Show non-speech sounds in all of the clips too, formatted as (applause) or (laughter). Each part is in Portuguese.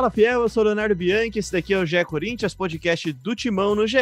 Fala Fiel, eu sou Leonardo Bianchi, esse daqui é o GE Corinthians, podcast do Timão no GE,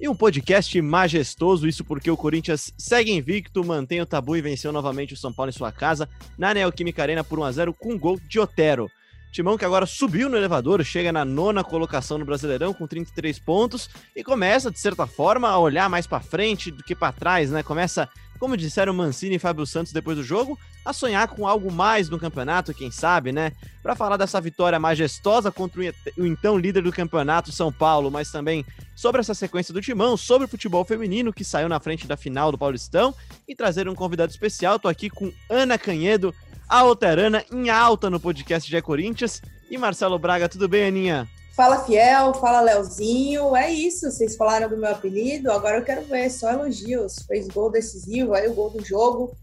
e um podcast majestoso, isso porque o Corinthians segue invicto, mantém o tabu e venceu novamente o São Paulo em sua casa, na Neoquímica Arena por 1x0 com um gol de Otero. Timão que agora subiu no elevador, chega na nona colocação no Brasileirão com 33 pontos e começa, de certa forma, a olhar mais para frente do que para trás, né? Começa, como disseram Mancini e Fábio Santos depois do jogo, a sonhar com algo mais no campeonato, quem sabe, né? Para falar dessa vitória majestosa contra o então líder do campeonato, São Paulo, mas também sobre essa sequência do Timão, sobre o futebol feminino que saiu na frente da final do Paulistão e trazer um convidado especial. Tô aqui com Ana Canhedo, a Alterana em alta no podcast de Corinthians. E Marcelo Braga, tudo bem, Aninha? Fala Fiel, fala Leozinho, é isso, vocês falaram do meu apelido, agora eu quero ver, só elogios, fez gol decisivo, aí o gol do jogo,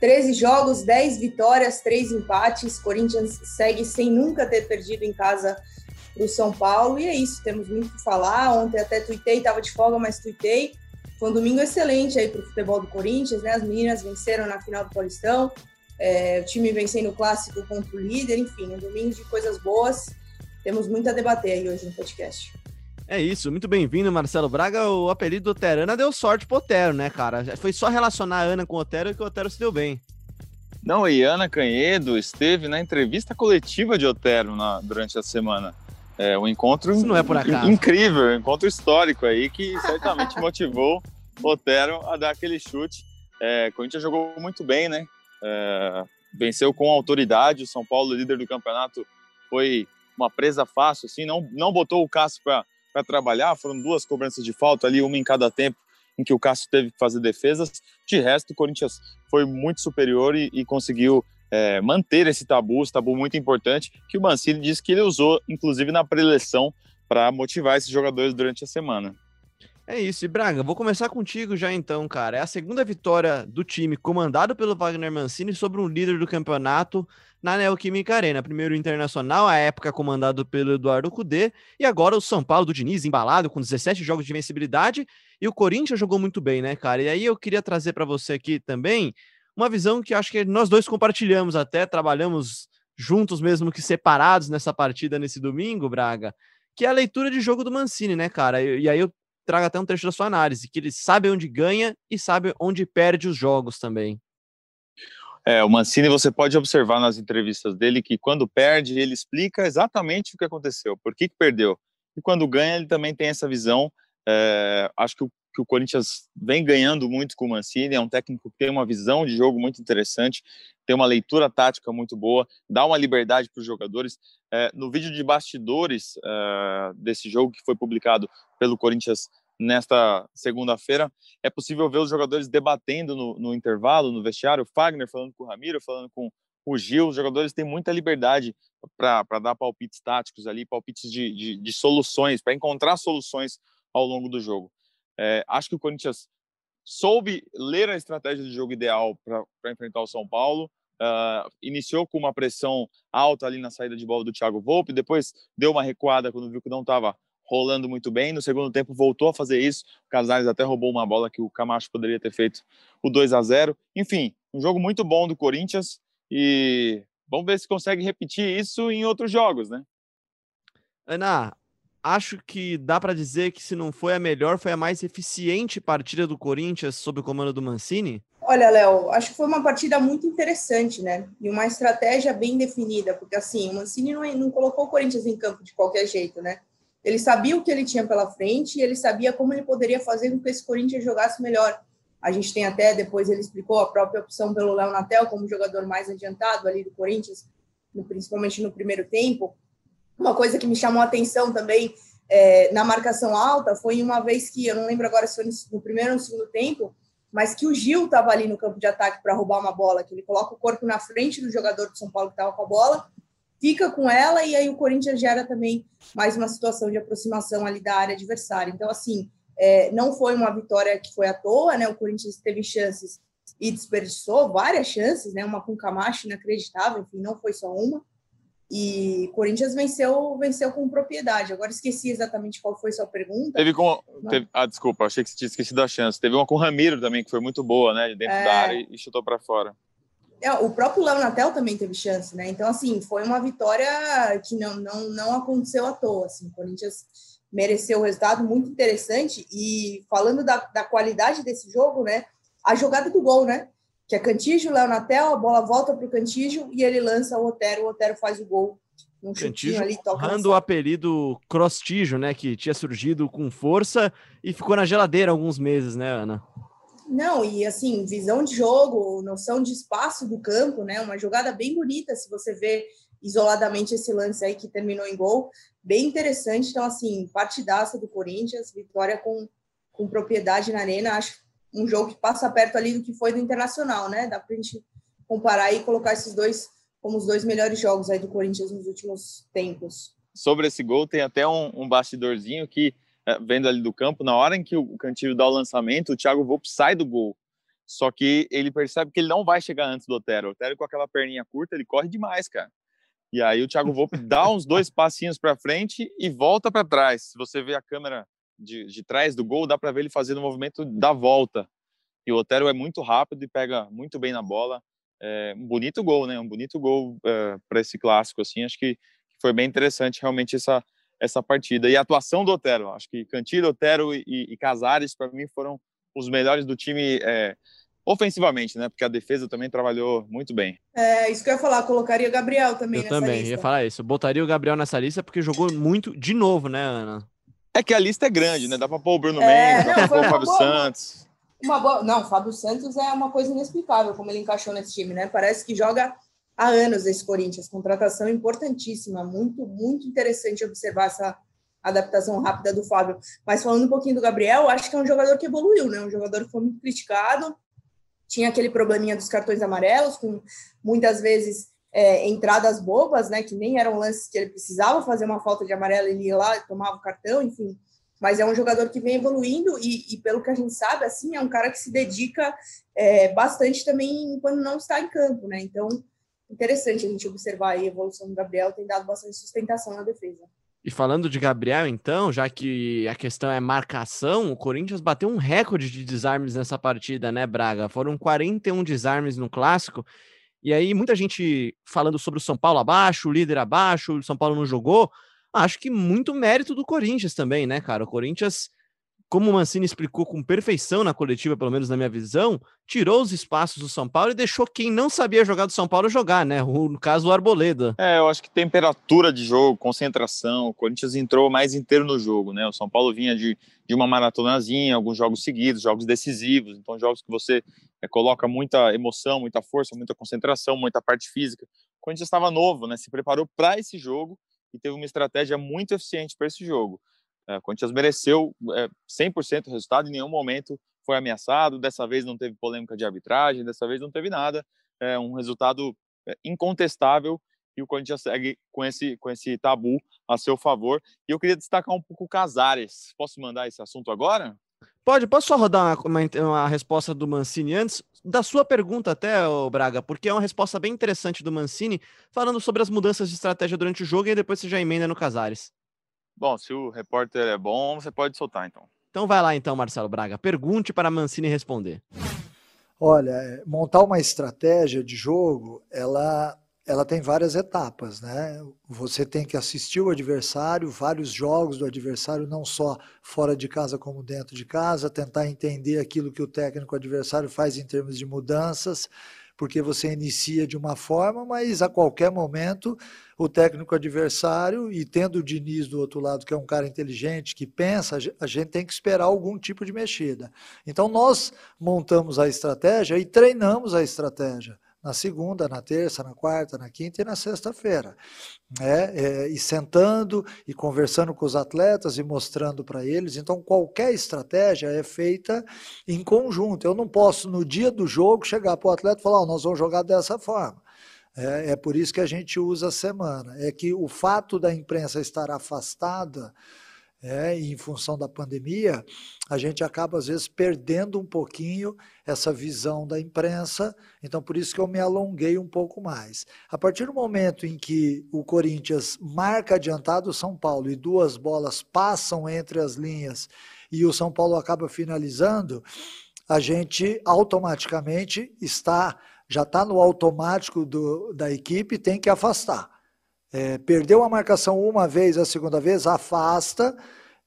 13 jogos, 10 vitórias, 3 empates, Corinthians segue sem nunca ter perdido em casa para o São Paulo, e é isso, temos muito o que falar, ontem até tuitei, estava de folga, mas tuitei, foi um domingo excelente aí para o futebol do Corinthians, né, as meninas venceram na final do Paulistão, é, o time vencendo o clássico contra o líder, enfim, um domingo de coisas boas. Temos muito a debater aí hoje no podcast. É isso, muito bem-vindo, Marcelo Braga. O apelido Oterana deu sorte pro Otero, né, cara? Foi só relacionar a Ana com o Otero que o Otero se deu bem. Não, e Ana Canhedo esteve na entrevista coletiva de Otero na, durante a semana. É um encontro Isso não é por acaso. incrível, um encontro histórico aí que certamente (laughs) motivou o Otero a dar aquele chute. É, Corinthians jogou muito bem, né? É, venceu com autoridade. O São Paulo, líder do campeonato, foi uma presa fácil, assim, não, não botou o Cássio para trabalhar. Foram duas cobranças de falta ali, uma em cada tempo, em que o Cássio teve que fazer defesas. De resto, o Corinthians foi muito superior e, e conseguiu é, manter esse tabu, esse tabu muito importante, que o Mancini disse que ele usou, inclusive, na preleção para motivar esses jogadores durante a semana. É isso, e Braga, vou começar contigo já então, cara. É a segunda vitória do time comandado pelo Wagner Mancini sobre um líder do campeonato na Neoquímica Arena. Primeiro o Internacional, a época comandado pelo Eduardo Cudê, e agora o São Paulo do Diniz, embalado com 17 jogos de vencibilidade, e o Corinthians jogou muito bem, né, cara? E aí eu queria trazer para você aqui também uma visão que acho que nós dois compartilhamos até, trabalhamos juntos mesmo que separados nessa partida nesse domingo, Braga, que é a leitura de jogo do Mancini, né, cara? E, e aí eu traga até um trecho da sua análise, que ele sabe onde ganha e sabe onde perde os jogos também. É, o Mancini, você pode observar nas entrevistas dele que quando perde, ele explica exatamente o que aconteceu, por que, que perdeu. E quando ganha, ele também tem essa visão. É, acho que o, que o Corinthians vem ganhando muito com o Mancini, é um técnico que tem uma visão de jogo muito interessante, tem uma leitura tática muito boa, dá uma liberdade para os jogadores. É, no vídeo de bastidores é, desse jogo que foi publicado pelo Corinthians nesta segunda-feira, é possível ver os jogadores debatendo no, no intervalo, no vestiário, Fagner falando com o Ramiro, falando com o Gil, os jogadores têm muita liberdade para dar palpites táticos ali, palpites de, de, de soluções, para encontrar soluções ao longo do jogo. É, acho que o Corinthians soube ler a estratégia de jogo ideal para enfrentar o São Paulo. Uh, iniciou com uma pressão alta ali na saída de bola do Thiago Volpe, depois deu uma recuada quando viu que não estava rolando muito bem. No segundo tempo voltou a fazer isso. O Casares até roubou uma bola que o Camacho poderia ter feito o 2 a 0. Enfim, um jogo muito bom do Corinthians e vamos ver se consegue repetir isso em outros jogos, né? Ana, acho que dá para dizer que se não foi a melhor, foi a mais eficiente partida do Corinthians sob o comando do Mancini? Olha, Léo, acho que foi uma partida muito interessante, né? E uma estratégia bem definida, porque assim, o Mancini não, não colocou o Corinthians em campo de qualquer jeito, né? Ele sabia o que ele tinha pela frente e ele sabia como ele poderia fazer com que esse Corinthians jogasse melhor. A gente tem até, depois ele explicou a própria opção pelo Léo Natel como jogador mais adiantado ali do Corinthians, principalmente no primeiro tempo. Uma coisa que me chamou a atenção também é, na marcação alta foi uma vez que, eu não lembro agora se foi no primeiro ou no segundo tempo, mas que o Gil estava ali no campo de ataque para roubar uma bola, que ele coloca o corpo na frente do jogador do São Paulo que estava com a bola, fica com ela e aí o Corinthians gera também mais uma situação de aproximação ali da área adversária. Então, assim, é, não foi uma vitória que foi à toa, né? O Corinthians teve chances e desperdiçou várias chances, né? Uma com Camacho inacreditável, enfim, não foi só uma. E Corinthians venceu, venceu com propriedade. Agora esqueci exatamente qual foi sua pergunta. Teve com. Teve, ah, desculpa, achei que você tinha esquecido a chance. Teve uma com o Ramiro também, que foi muito boa, né? Dentro é... da área e chutou para fora. É, o próprio Léo Natel também teve chance, né? Então, assim, foi uma vitória que não, não, não aconteceu à toa. Assim. O Corinthians mereceu um resultado muito interessante. E falando da, da qualidade desse jogo, né? A jogada do gol, né? Que é Cantígio, Léo Natel, a bola volta para o Cantígio e ele lança o Otero, o Otero faz o gol. Um Cantígio ali, toca o apelido Crostígio, né? Que tinha surgido com força e ficou na geladeira alguns meses, né, Ana? Não, e assim, visão de jogo, noção de espaço do campo, né? Uma jogada bem bonita, se você vê isoladamente esse lance aí que terminou em gol, bem interessante. Então, assim, partidaça do Corinthians, vitória com, com propriedade na arena. Acho um jogo que passa perto ali do que foi do Internacional, né? Dá pra gente comparar e colocar esses dois como os dois melhores jogos aí do Corinthians nos últimos tempos. Sobre esse gol, tem até um, um bastidorzinho que vendo ali do campo, na hora em que o Cantillo dá o lançamento, o Thiago Volpe sai do gol. Só que ele percebe que ele não vai chegar antes do Otero. O Otero com aquela perninha curta, ele corre demais, cara. E aí o Thiago Volpe (laughs) dá uns dois passinhos para frente e volta para trás. Se você vê a câmera de, de trás do gol, dá para ver ele fazendo o movimento da volta. E o Otero é muito rápido e pega muito bem na bola. É um bonito gol, né? Um bonito gol é, para esse clássico, assim. Acho que foi bem interessante realmente essa essa partida. E a atuação do Otero, acho que Cantilho, Otero e, e Casares, para mim, foram os melhores do time é, ofensivamente, né? Porque a defesa também trabalhou muito bem. É, isso que eu ia falar, colocaria o Gabriel também eu também, lista. ia falar isso. Botaria o Gabriel nessa lista porque jogou muito de novo, né, Ana? É que a lista é grande, né? Dá para pôr o Bruno é, Mendes, dá para pôr o Fábio boa, Santos. Uma boa... Não, o Fábio Santos é uma coisa inexplicável como ele encaixou nesse time, né? Parece que joga há anos esse Corinthians. Contratação importantíssima, muito, muito interessante observar essa adaptação rápida do Fábio. Mas falando um pouquinho do Gabriel, acho que é um jogador que evoluiu, né? Um jogador que foi muito criticado, tinha aquele probleminha dos cartões amarelos, com muitas vezes é, entradas bobas, né? Que nem eram lances que ele precisava fazer uma falta de amarelo, ele ia lá e tomava o cartão, enfim. Mas é um jogador que vem evoluindo e, e pelo que a gente sabe, assim, é um cara que se dedica é, bastante também quando não está em campo, né? Então, interessante a gente observar a evolução do Gabriel, tem dado bastante sustentação na defesa. E falando de Gabriel, então, já que a questão é marcação, o Corinthians bateu um recorde de desarmes nessa partida, né, Braga? Foram 41 desarmes no clássico. E aí, muita gente falando sobre o São Paulo abaixo, o líder abaixo, o São Paulo não jogou. Acho que muito mérito do Corinthians também, né, cara? O Corinthians como o Mancini explicou com perfeição na coletiva, pelo menos na minha visão, tirou os espaços do São Paulo e deixou quem não sabia jogar do São Paulo jogar, né? O, no caso, o Arboleda. É, eu acho que temperatura de jogo, concentração, o Corinthians entrou mais inteiro no jogo, né? O São Paulo vinha de, de uma maratonazinha, alguns jogos seguidos, jogos decisivos, então jogos que você é, coloca muita emoção, muita força, muita concentração, muita parte física. O Corinthians estava novo, né? Se preparou para esse jogo e teve uma estratégia muito eficiente para esse jogo. É, o Corinthians mereceu é, 100% o resultado, em nenhum momento foi ameaçado. Dessa vez não teve polêmica de arbitragem, dessa vez não teve nada. É um resultado é, incontestável e o Corinthians segue com esse, com esse tabu a seu favor. E eu queria destacar um pouco o Casares. Posso mandar esse assunto agora? Pode, posso só rodar uma, uma, uma, resposta do Mancini antes da sua pergunta até, Braga, porque é uma resposta bem interessante do Mancini, falando sobre as mudanças de estratégia durante o jogo e depois você já emenda no Casares. Bom, se o repórter é bom, você pode soltar então. Então vai lá então, Marcelo Braga. Pergunte para Mancini responder. Olha, é, montar uma estratégia de jogo, ela ela tem várias etapas, né? Você tem que assistir o adversário, vários jogos do adversário, não só fora de casa como dentro de casa, tentar entender aquilo que o técnico adversário faz em termos de mudanças, porque você inicia de uma forma, mas a qualquer momento o técnico adversário, e tendo o Diniz do outro lado, que é um cara inteligente, que pensa, a gente tem que esperar algum tipo de mexida. Então nós montamos a estratégia e treinamos a estratégia na segunda, na terça, na quarta, na quinta e na sexta-feira. É, é, e sentando e conversando com os atletas e mostrando para eles. Então, qualquer estratégia é feita em conjunto. Eu não posso, no dia do jogo, chegar para o atleta e falar: oh, nós vamos jogar dessa forma. É, é por isso que a gente usa a semana. É que o fato da imprensa estar afastada é, em função da pandemia, a gente acaba às vezes perdendo um pouquinho essa visão da imprensa, então por isso que eu me alonguei um pouco mais. A partir do momento em que o Corinthians marca adiantado o São Paulo e duas bolas passam entre as linhas e o São Paulo acaba finalizando, a gente automaticamente está já está no automático do, da equipe, tem que afastar. É, perdeu a marcação uma vez, a segunda vez, afasta.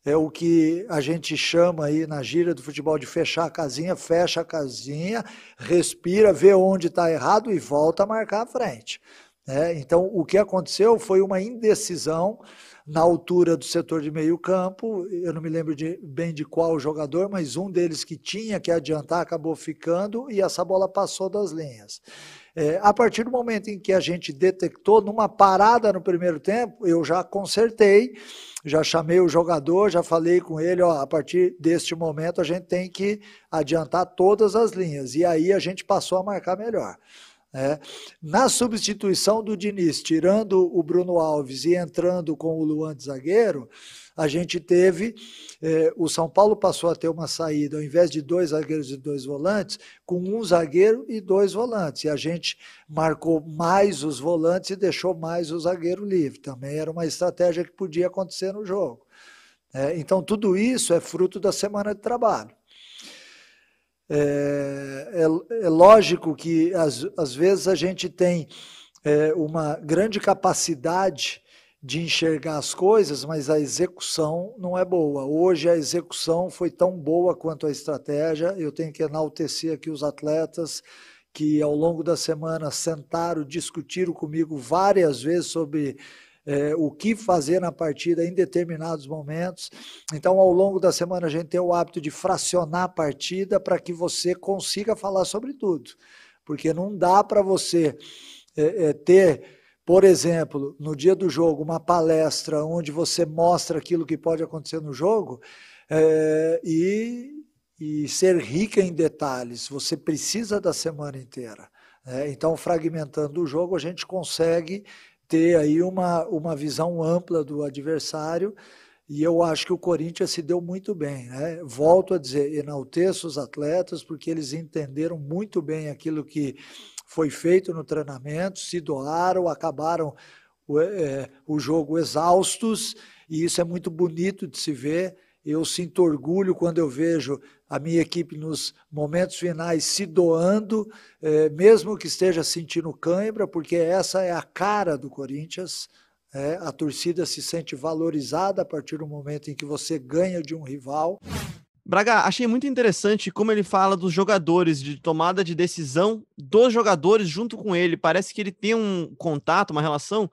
É o que a gente chama aí na gíria do futebol de fechar a casinha, fecha a casinha, respira, vê onde está errado e volta a marcar a frente. É, então, o que aconteceu foi uma indecisão na altura do setor de meio campo. Eu não me lembro de, bem de qual jogador, mas um deles que tinha que adiantar acabou ficando e essa bola passou das linhas. É, a partir do momento em que a gente detectou, numa parada no primeiro tempo, eu já consertei, já chamei o jogador, já falei com ele, ó, a partir deste momento a gente tem que adiantar todas as linhas. E aí a gente passou a marcar melhor. É. Na substituição do Diniz, tirando o Bruno Alves e entrando com o Luan de zagueiro, a gente teve, é, o São Paulo passou a ter uma saída, ao invés de dois zagueiros e dois volantes, com um zagueiro e dois volantes. E a gente marcou mais os volantes e deixou mais o zagueiro livre. Também era uma estratégia que podia acontecer no jogo. É, então, tudo isso é fruto da semana de trabalho. É, é, é lógico que às, às vezes a gente tem é, uma grande capacidade de enxergar as coisas, mas a execução não é boa. Hoje a execução foi tão boa quanto a estratégia. Eu tenho que enaltecer aqui os atletas que ao longo da semana sentaram, discutiram comigo várias vezes sobre é, o que fazer na partida em determinados momentos. Então, ao longo da semana, a gente tem o hábito de fracionar a partida para que você consiga falar sobre tudo. Porque não dá para você é, é, ter, por exemplo, no dia do jogo, uma palestra onde você mostra aquilo que pode acontecer no jogo é, e, e ser rica em detalhes. Você precisa da semana inteira. Né? Então, fragmentando o jogo, a gente consegue ter aí uma, uma visão ampla do adversário. E eu acho que o Corinthians se deu muito bem. Né? Volto a dizer, enalteço os atletas, porque eles entenderam muito bem aquilo que foi feito no treinamento, se doaram, acabaram o, é, o jogo exaustos, e isso é muito bonito de se ver. Eu sinto orgulho quando eu vejo a minha equipe nos momentos finais se doando, é, mesmo que esteja sentindo cãibra, porque essa é a cara do Corinthians. É, a torcida se sente valorizada a partir do momento em que você ganha de um rival. Braga, achei muito interessante como ele fala dos jogadores, de tomada de decisão dos jogadores junto com ele. Parece que ele tem um contato, uma relação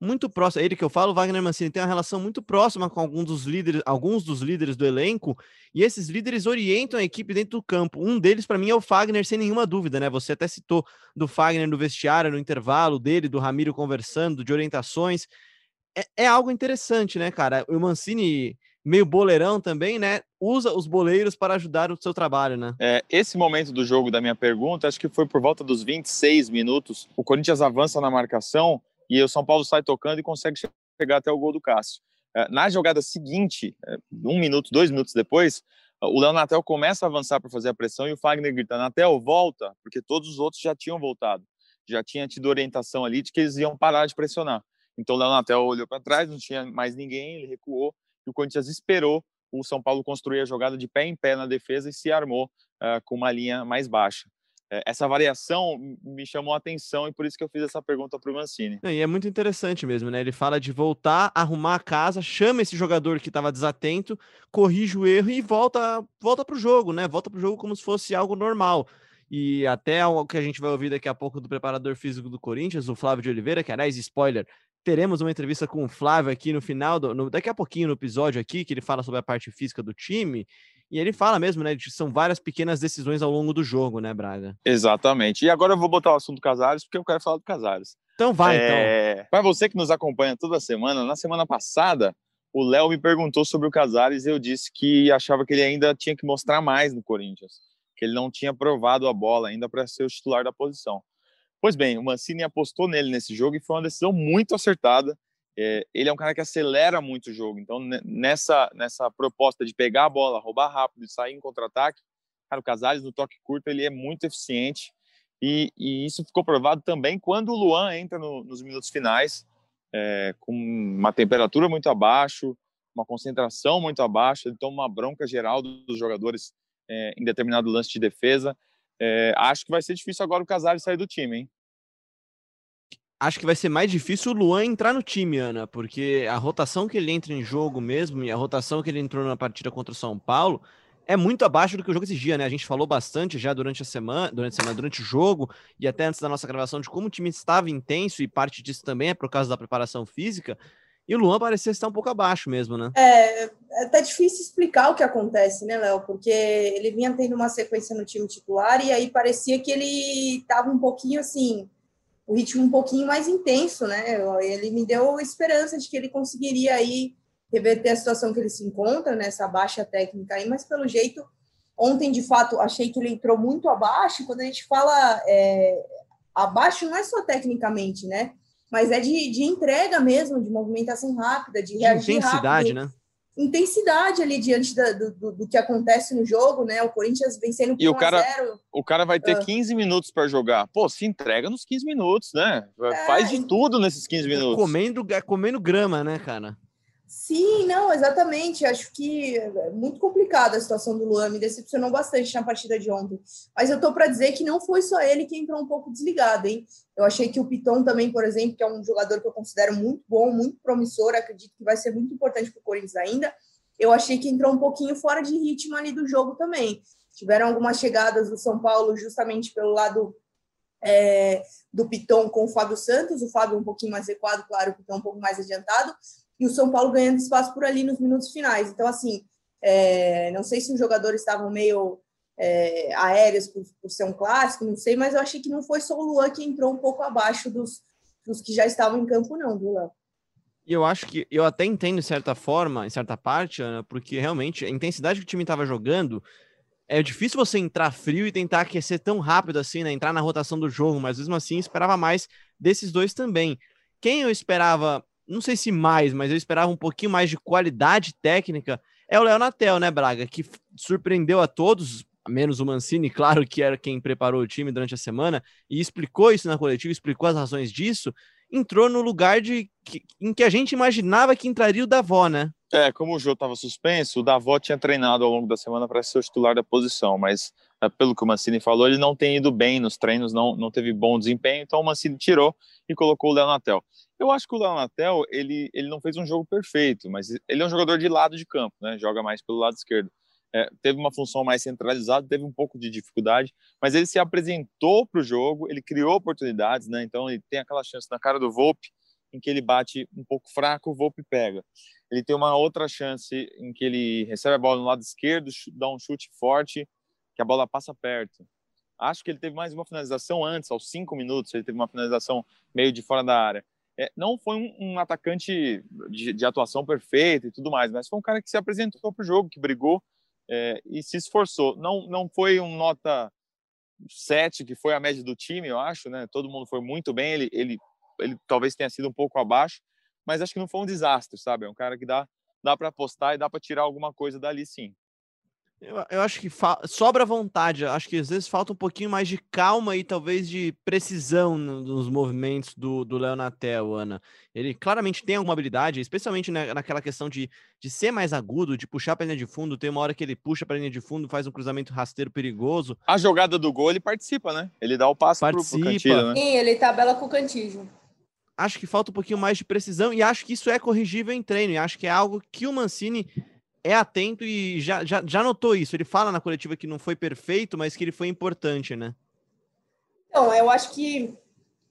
muito próxima, ele que eu falo, Wagner Mancini tem uma relação muito próxima com alguns dos líderes, alguns dos líderes do elenco, e esses líderes orientam a equipe dentro do campo. Um deles para mim é o Fagner, sem nenhuma dúvida, né? Você até citou do Fagner no vestiário, no intervalo dele, do Ramiro conversando, de orientações. É, é algo interessante, né, cara? O Mancini meio boleirão também, né? Usa os boleiros para ajudar no seu trabalho, né? É, esse momento do jogo da minha pergunta, acho que foi por volta dos 26 minutos. O Corinthians avança na marcação e o São Paulo sai tocando e consegue chegar até o gol do Cássio. É, na jogada seguinte, é, um minuto, dois minutos depois, o Léo Natel começa a avançar para fazer a pressão e o Fagner grita: Natel, volta, porque todos os outros já tinham voltado, já tinha tido orientação ali de que eles iam parar de pressionar. Então o Léo Natel olhou para trás, não tinha mais ninguém, ele recuou e o Corinthians esperou o São Paulo construir a jogada de pé em pé na defesa e se armou uh, com uma linha mais baixa. É, essa variação me chamou a atenção e por isso que eu fiz essa pergunta para o Mancini. E é muito interessante mesmo, né? Ele fala de voltar, arrumar a casa, chama esse jogador que estava desatento, corrige o erro e volta, volta para o jogo, né? Volta para o jogo como se fosse algo normal. E até o que a gente vai ouvir daqui a pouco do preparador físico do Corinthians, o Flávio de Oliveira, que aliás, spoiler, teremos uma entrevista com o Flávio aqui no final, do, no, daqui a pouquinho no episódio aqui, que ele fala sobre a parte física do time. E ele fala mesmo, né? De, são várias pequenas decisões ao longo do jogo, né, Braga? Exatamente. E agora eu vou botar o assunto Casares, porque eu quero falar do Casares. Então vai, então. é... então. Para você que nos acompanha toda semana, na semana passada, o Léo me perguntou sobre o Casares e eu disse que achava que ele ainda tinha que mostrar mais no Corinthians, que ele não tinha provado a bola ainda para ser o titular da posição. Pois bem, o Mancini apostou nele nesse jogo e foi uma decisão muito acertada. É, ele é um cara que acelera muito o jogo. Então, nessa, nessa proposta de pegar a bola, roubar rápido e sair em contra-ataque, o Casares no toque curto ele é muito eficiente. E, e isso ficou provado também quando o Luan entra no, nos minutos finais, é, com uma temperatura muito abaixo, uma concentração muito abaixo, ele toma uma bronca geral dos jogadores é, em determinado lance de defesa. É, acho que vai ser difícil agora o Casares sair do time, hein? Acho que vai ser mais difícil o Luan entrar no time, Ana, porque a rotação que ele entra em jogo mesmo e a rotação que ele entrou na partida contra o São Paulo é muito abaixo do que o jogo exigia, né? A gente falou bastante já durante a semana, durante a semana, durante o jogo e até antes da nossa gravação de como o time estava intenso e parte disso também é por causa da preparação física. E o Luan parecia estar um pouco abaixo mesmo, né? É, é até difícil explicar o que acontece, né, Léo? Porque ele vinha tendo uma sequência no time titular e aí parecia que ele estava um pouquinho assim, o ritmo um pouquinho mais intenso, né? Ele me deu esperança de que ele conseguiria aí reverter a situação que ele se encontra nessa baixa técnica aí, mas pelo jeito, ontem de fato achei que ele entrou muito abaixo. Quando a gente fala é, abaixo, não é só tecnicamente, né? Mas é de, de entrega mesmo, de movimentação rápida, de reagir intensidade, rápido. né? Intensidade ali diante da, do, do, do, que acontece no jogo, né? O Corinthians vencendo por e o cara, o cara vai ter 15 ah. minutos para jogar. Pô, se entrega nos 15 minutos, né? É, Faz de tudo nesses 15 minutos. Comendo, comendo grama, né, cara? Sim, não, exatamente. Acho que é muito complicada a situação do Luan, me decepcionou bastante na partida de ontem. Mas eu tô para dizer que não foi só ele que entrou um pouco desligado, hein? Eu achei que o Piton também, por exemplo, que é um jogador que eu considero muito bom, muito promissor, acredito que vai ser muito importante para o Corinthians ainda. Eu achei que entrou um pouquinho fora de ritmo ali do jogo também. Tiveram algumas chegadas do São Paulo justamente pelo lado é, do Piton com o Fábio Santos, o Fábio um pouquinho mais recuado, claro, o Piton um pouco mais adiantado, e o São Paulo ganhando espaço por ali nos minutos finais. Então, assim, é, não sei se os jogadores estavam meio é, aéreos por, por, ser um clássico, não sei, mas eu achei que não foi só o Luan que entrou um pouco abaixo dos, dos que já estavam em campo, não, do Luan. E eu acho que eu até entendo, de certa forma, em certa parte, Ana, porque realmente a intensidade que o time estava jogando é difícil você entrar frio e tentar aquecer tão rápido assim, né? Entrar na rotação do jogo, mas mesmo assim esperava mais desses dois também. Quem eu esperava não sei se mais, mas eu esperava um pouquinho mais de qualidade técnica, é o Léo Natel, né, Braga? Que surpreendeu a todos, menos o Mancini, (laughs) claro que era quem preparou o time durante a semana, e explicou isso na coletiva, explicou as razões disso, entrou no lugar de que, em que a gente imaginava que entraria o Davó, né? É, como o jogo estava suspenso, o Davó tinha treinado ao longo da semana para ser o titular da posição, mas pelo que o Mancini falou, ele não tem ido bem nos treinos, não, não teve bom desempenho, então o Mancini tirou e colocou o Léo Natel. Eu acho que o Léo Natel, ele, ele não fez um jogo perfeito, mas ele é um jogador de lado de campo, né? Joga mais pelo lado esquerdo. É, teve uma função mais centralizada, teve um pouco de dificuldade, mas ele se apresentou para o jogo, ele criou oportunidades, né? Então ele tem aquela chance na cara do Volpe, em que ele bate um pouco fraco, o Volpe pega. Ele tem uma outra chance em que ele recebe a bola no lado esquerdo, dá um chute forte, que a bola passa perto. Acho que ele teve mais uma finalização antes, aos cinco minutos, ele teve uma finalização meio de fora da área. É, não foi um, um atacante de, de, atuação perfeita e tudo mais, mas foi um cara que se apresentou para o jogo, que brigou é, e se esforçou. Não, não foi um nota 7, que foi a média do time, eu acho, né? Todo mundo foi muito bem, ele, ele, ele talvez tenha sido um pouco abaixo, mas acho que não foi um desastre, sabe? É um cara que dá, dá para apostar e dá para tirar alguma coisa dali, sim. Eu, eu acho que sobra vontade. Acho que às vezes falta um pouquinho mais de calma e talvez de precisão nos movimentos do, do Leonatel, Ana. Ele claramente tem alguma habilidade, especialmente na, naquela questão de, de ser mais agudo, de puxar para linha de fundo. Tem uma hora que ele puxa para linha de fundo, faz um cruzamento rasteiro perigoso. A jogada do gol ele participa, né? Ele dá o passo participa. pro, pro Cantillo, né? Sim, ele tabela com o Cantillo acho que falta um pouquinho mais de precisão e acho que isso é corrigível em treino. E acho que é algo que o Mancini é atento e já, já, já notou isso. Ele fala na coletiva que não foi perfeito, mas que ele foi importante, né? Então, eu acho que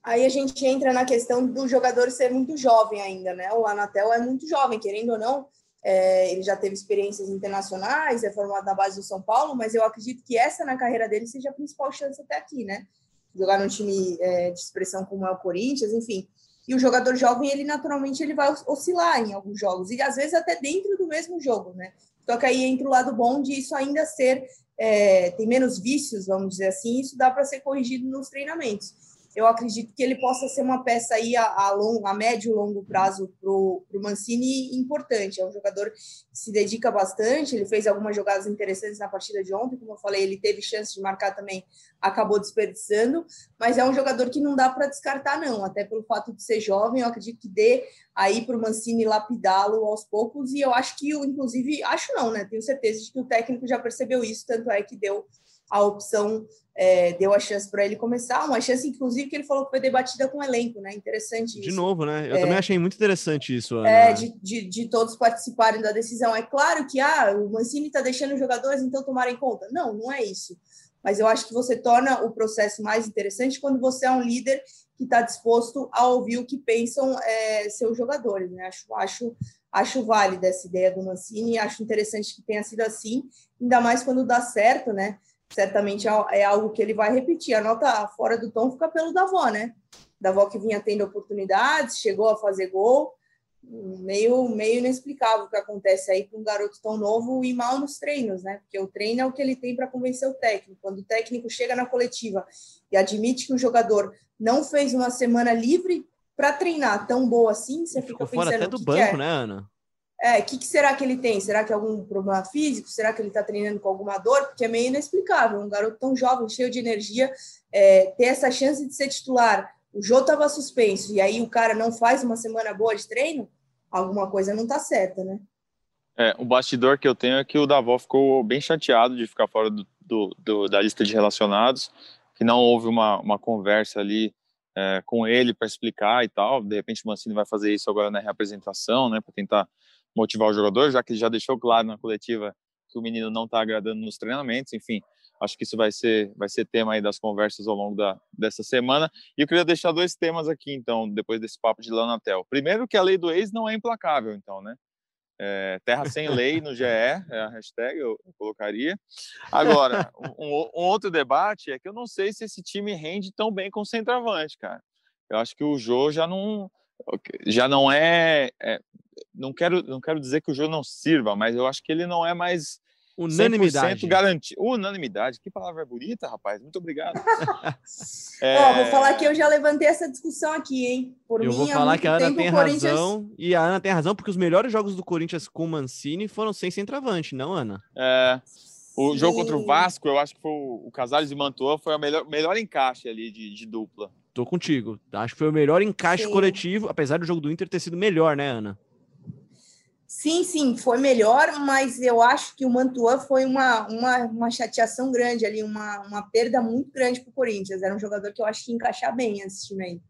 aí a gente entra na questão do jogador ser muito jovem ainda, né? O Anatel é muito jovem, querendo ou não, é, ele já teve experiências internacionais, é formado na base do São Paulo, mas eu acredito que essa na carreira dele seja a principal chance até aqui, né? Jogar num time é, de expressão como é o Corinthians, enfim. E o jogador jovem, ele naturalmente ele vai oscilar em alguns jogos, e às vezes até dentro do mesmo jogo, né? Só que aí entra o lado bom de isso ainda ser, é, tem menos vícios, vamos dizer assim, isso dá para ser corrigido nos treinamentos eu acredito que ele possa ser uma peça aí a, a, long, a médio e longo prazo para o Mancini importante. É um jogador que se dedica bastante, ele fez algumas jogadas interessantes na partida de ontem, como eu falei, ele teve chance de marcar também, acabou desperdiçando, mas é um jogador que não dá para descartar, não, até pelo fato de ser jovem, eu acredito que dê aí para o Mancini lapidá-lo aos poucos, e eu acho que, inclusive, acho não, né? Tenho certeza de que o técnico já percebeu isso, tanto é que deu a opção é, deu a chance para ele começar, uma chance, inclusive, que ele falou que foi debatida com o elenco, né? Interessante De isso. novo, né? Eu É. também achei muito interessante isso, Ana. É, de, de, de todos participarem da decisão. É claro que ah, o Mancini está deixando os jogadores então tomarem conta. Não, não é isso. Mas eu acho que você torna o processo mais interessante quando você é um líder que está disposto a ouvir o que pensam é, seus jogadores. Né? Acho, acho, acho válida essa ideia do Mancini, acho interessante que tenha sido assim, ainda mais quando dá certo, né? Certamente é algo que ele vai repetir. A nota fora do tom fica pelo Davó, né? Davó que vinha tendo oportunidades, chegou a fazer gol, meio, meio inexplicável o que acontece aí com um garoto tão novo e mal nos treinos, né? Porque o treino é o que ele tem para convencer o técnico. Quando o técnico chega na coletiva e admite que o jogador não fez uma semana livre para treinar tão boa assim, você Ficou fica fora pensando até do que banco, é? né, Ana? É, o que, que será que ele tem? Será que é algum problema físico? Será que ele está treinando com alguma dor? Porque é meio inexplicável. Um garoto tão jovem, cheio de energia, é, ter essa chance de ser titular. O Jô estava suspenso e aí o cara não faz uma semana boa de treino, alguma coisa não está certa, né? É, o bastidor que eu tenho é que o Davó ficou bem chateado de ficar fora do, do, do, da lista de relacionados, que não houve uma, uma conversa ali é, com ele para explicar e tal. De repente o Mancini vai fazer isso agora na reapresentação, né, para tentar motivar o jogador, já que ele já deixou claro na coletiva que o menino não está agradando nos treinamentos. Enfim, acho que isso vai ser vai ser tema aí das conversas ao longo da, dessa semana. E eu queria deixar dois temas aqui, então, depois desse papo de Lanatel. Primeiro, que a lei do ex não é implacável, então, né? É, terra sem lei no GE, é a hashtag, eu, colocaria. Agora, (laughs) um, um, outro debate é que eu não sei se esse time rende tão bem com o centroavante, cara. Eu acho que o Jô já não já não é, é, não quero não quero dizer que o Jô não sirva, mas eu acho que ele não é mais unanimidade garantido. Unanimidade, que palavra bonita, rapaz. Muito obrigado. (laughs) é... Ó, vou falar que eu já levantei essa discussão aqui, hein? Por eu mim, vou falar que a Ana tem Corinthians... razão e a Ana tem razão porque os melhores jogos do Corinthians com o Mancini foram sem centroavante, não, Ana? É. O Sim. jogo contra o Vasco, eu acho que foi o, o Casares e Mantua foi o melhor, melhor encaixe ali de, de dupla. Tô contigo. Acho que foi o melhor encaixe Sim. coletivo, apesar do jogo do Inter ter sido melhor, né, Ana? Sim, sim, foi melhor, mas eu acho que o Mantuan foi uma, uma, uma chateação grande ali, uma, uma perda muito grande para o Corinthians. Era um jogador que eu acho que ia encaixar bem nesse time aí.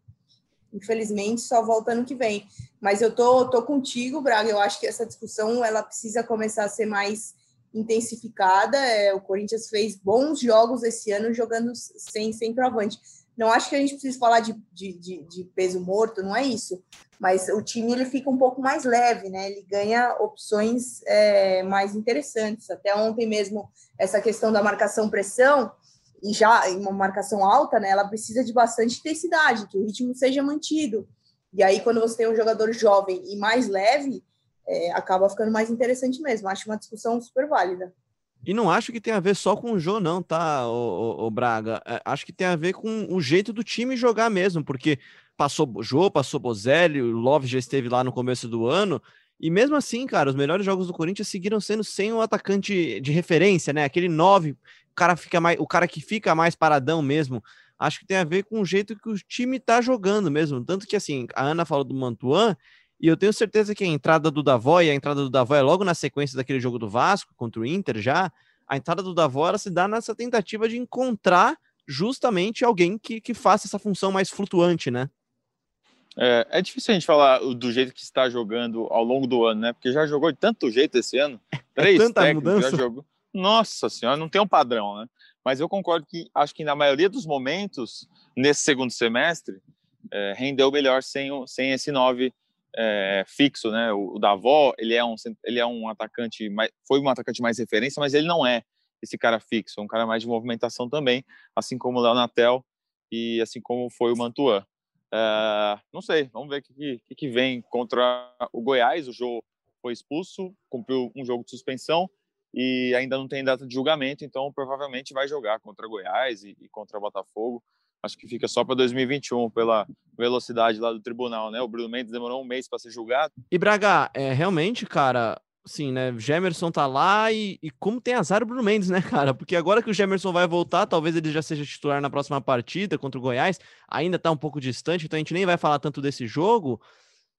Infelizmente, só volta ano que vem. Mas eu tô, tô contigo, Braga. Eu acho que essa discussão ela precisa começar a ser mais intensificada. É, o Corinthians fez bons jogos esse ano jogando sem centroavante. Não acho que a gente precisa falar de, de, de, de, peso morto, não é isso. Mas o time ele fica um pouco mais leve, né? Ele ganha opções é, mais interessantes. Até ontem mesmo, essa questão da marcação-pressão, e já em uma marcação alta, né? Ela precisa de bastante intensidade, que o ritmo seja mantido. E aí, quando você tem um jogador jovem e mais leve, é, acaba ficando mais interessante mesmo. Acho uma discussão super válida. E não acho que tem a ver só com o Jô, não, tá, o, o, o Braga? É, acho que tem a ver com o jeito do time jogar mesmo, porque passou Jô, passou Bozelli, o Love já esteve lá no começo do ano, e mesmo assim, cara, os melhores jogos do Corinthians seguiram sendo sem o atacante de referência, né? Aquele 9, o cara, fica mais, o cara que fica mais paradão mesmo. Acho que tem a ver com o jeito que o time tá jogando mesmo. Tanto que, assim, a Ana falou do Mantuan, e eu tenho certeza que a entrada do Davó, e a entrada do Davó é logo na sequência daquele jogo do Vasco contra o Inter já, a entrada do Davó ela se dá nessa tentativa de encontrar justamente alguém que, que faça essa função mais flutuante, né? É, é difícil a gente falar do jeito que está jogando ao longo do ano, né? Porque já jogou de tanto jeito esse ano. (laughs) Três é tanta técnicos mudança. já jogou. Nossa senhora, não tem um padrão, né? Mas eu concordo que acho que na maioria dos momentos, nesse segundo semestre, é, rendeu melhor sem, sem esse nove é, fixo, né? O, o Davó, ele é um ele é um atacante, mais, foi um atacante mais referência, mas ele não é esse cara fixo, é um cara mais de movimentação também, assim como o Léo Natel e assim como foi o Mantuan. É, não sei, vamos ver o que, que, que, vem contra o Goiás. O Jô foi expulso, cumpriu um jogo de suspensão e ainda não tem data de julgamento, então provavelmente vai jogar contra Goiás e, e contra Botafogo acho que fica só para 2021 pela velocidade lá do tribunal, né? O Bruno Mendes demorou um mês para ser julgado. E Braga, é realmente, cara, assim, né? Gemerson tá lá e, e, como tem azar o Bruno Mendes, né, (laughs) cara? Porque agora que o Gemerson vai voltar, talvez ele já seja titular na próxima partida contra o Goiás, ainda tá um pouco distante, então a gente nem vai falar tanto desse jogo.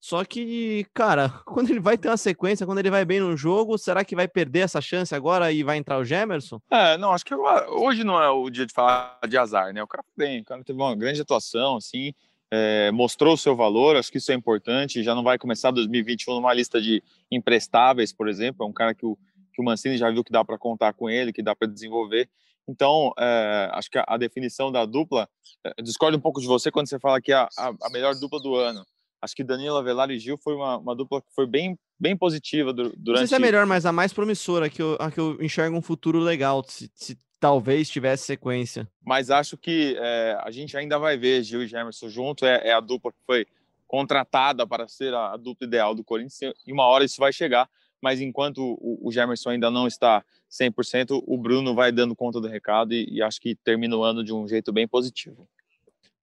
Só que, cara, (laughs) quando ele vai ter uma sequência, quando ele vai bem no jogo, será que vai perder essa chance agora e vai entrar o Gemerson? É, não, acho que agora, hoje não é o dia de falar de azar, né? O cara bem, o cara teve uma grande atuação, assim, é, mostrou o seu valor, acho que isso é importante. Já não vai começar 2021 numa lista de imprestáveis, por exemplo. É um cara que o, que o Mancini já viu que dá para contar com ele, que dá para desenvolver. Então, é, acho que a, a, definição da dupla, é, discordo um pouco de você quando você fala que é a, a melhor dupla do ano acho que Danilo Avelar e Gil foi uma, uma dupla que foi bem, bem positiva durante. Não sei se é melhor, mas a mais promissora, que eu, a que eu enxergo um futuro legal, se, se talvez tivesse sequência. Mas acho que é, a gente ainda vai ver Gil e Gemerson junto, é, é, a dupla que foi contratada para ser a, a, dupla ideal do Corinthians, e uma hora isso vai chegar, mas enquanto o, o Gemerson ainda não está 100%, o Bruno vai dando conta do recado e, e acho que termina o ano de um jeito bem positivo.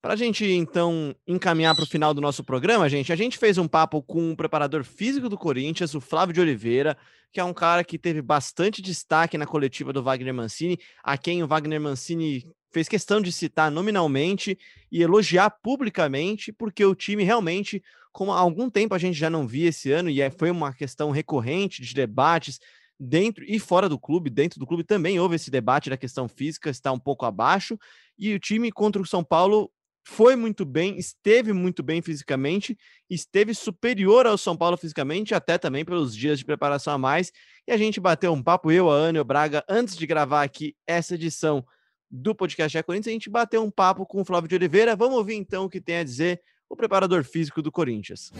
Para a gente, então, encaminhar para o final do nosso programa, gente, a gente fez um papo com o preparador físico do Corinthians, o Flávio de Oliveira, que é um cara que teve bastante destaque na coletiva do Wagner Mancini, a quem o Wagner Mancini fez questão de citar nominalmente e elogiar publicamente, porque o time realmente, como há algum tempo a gente já não via esse ano, e é, foi uma questão recorrente de debates dentro e fora do clube, dentro do clube também houve esse debate da questão física, está um pouco abaixo, e o time contra o São Paulo foi muito bem, esteve muito bem fisicamente, esteve superior ao São Paulo fisicamente, até também pelos dias de preparação a mais. E a gente bateu um papo, eu, a Ana e o Braga, antes de gravar aqui essa edição do podcast é Corinthians, a gente bateu um papo com o Flávio de Oliveira. Vamos ouvir então o que tem a dizer o preparador físico do Corinthians.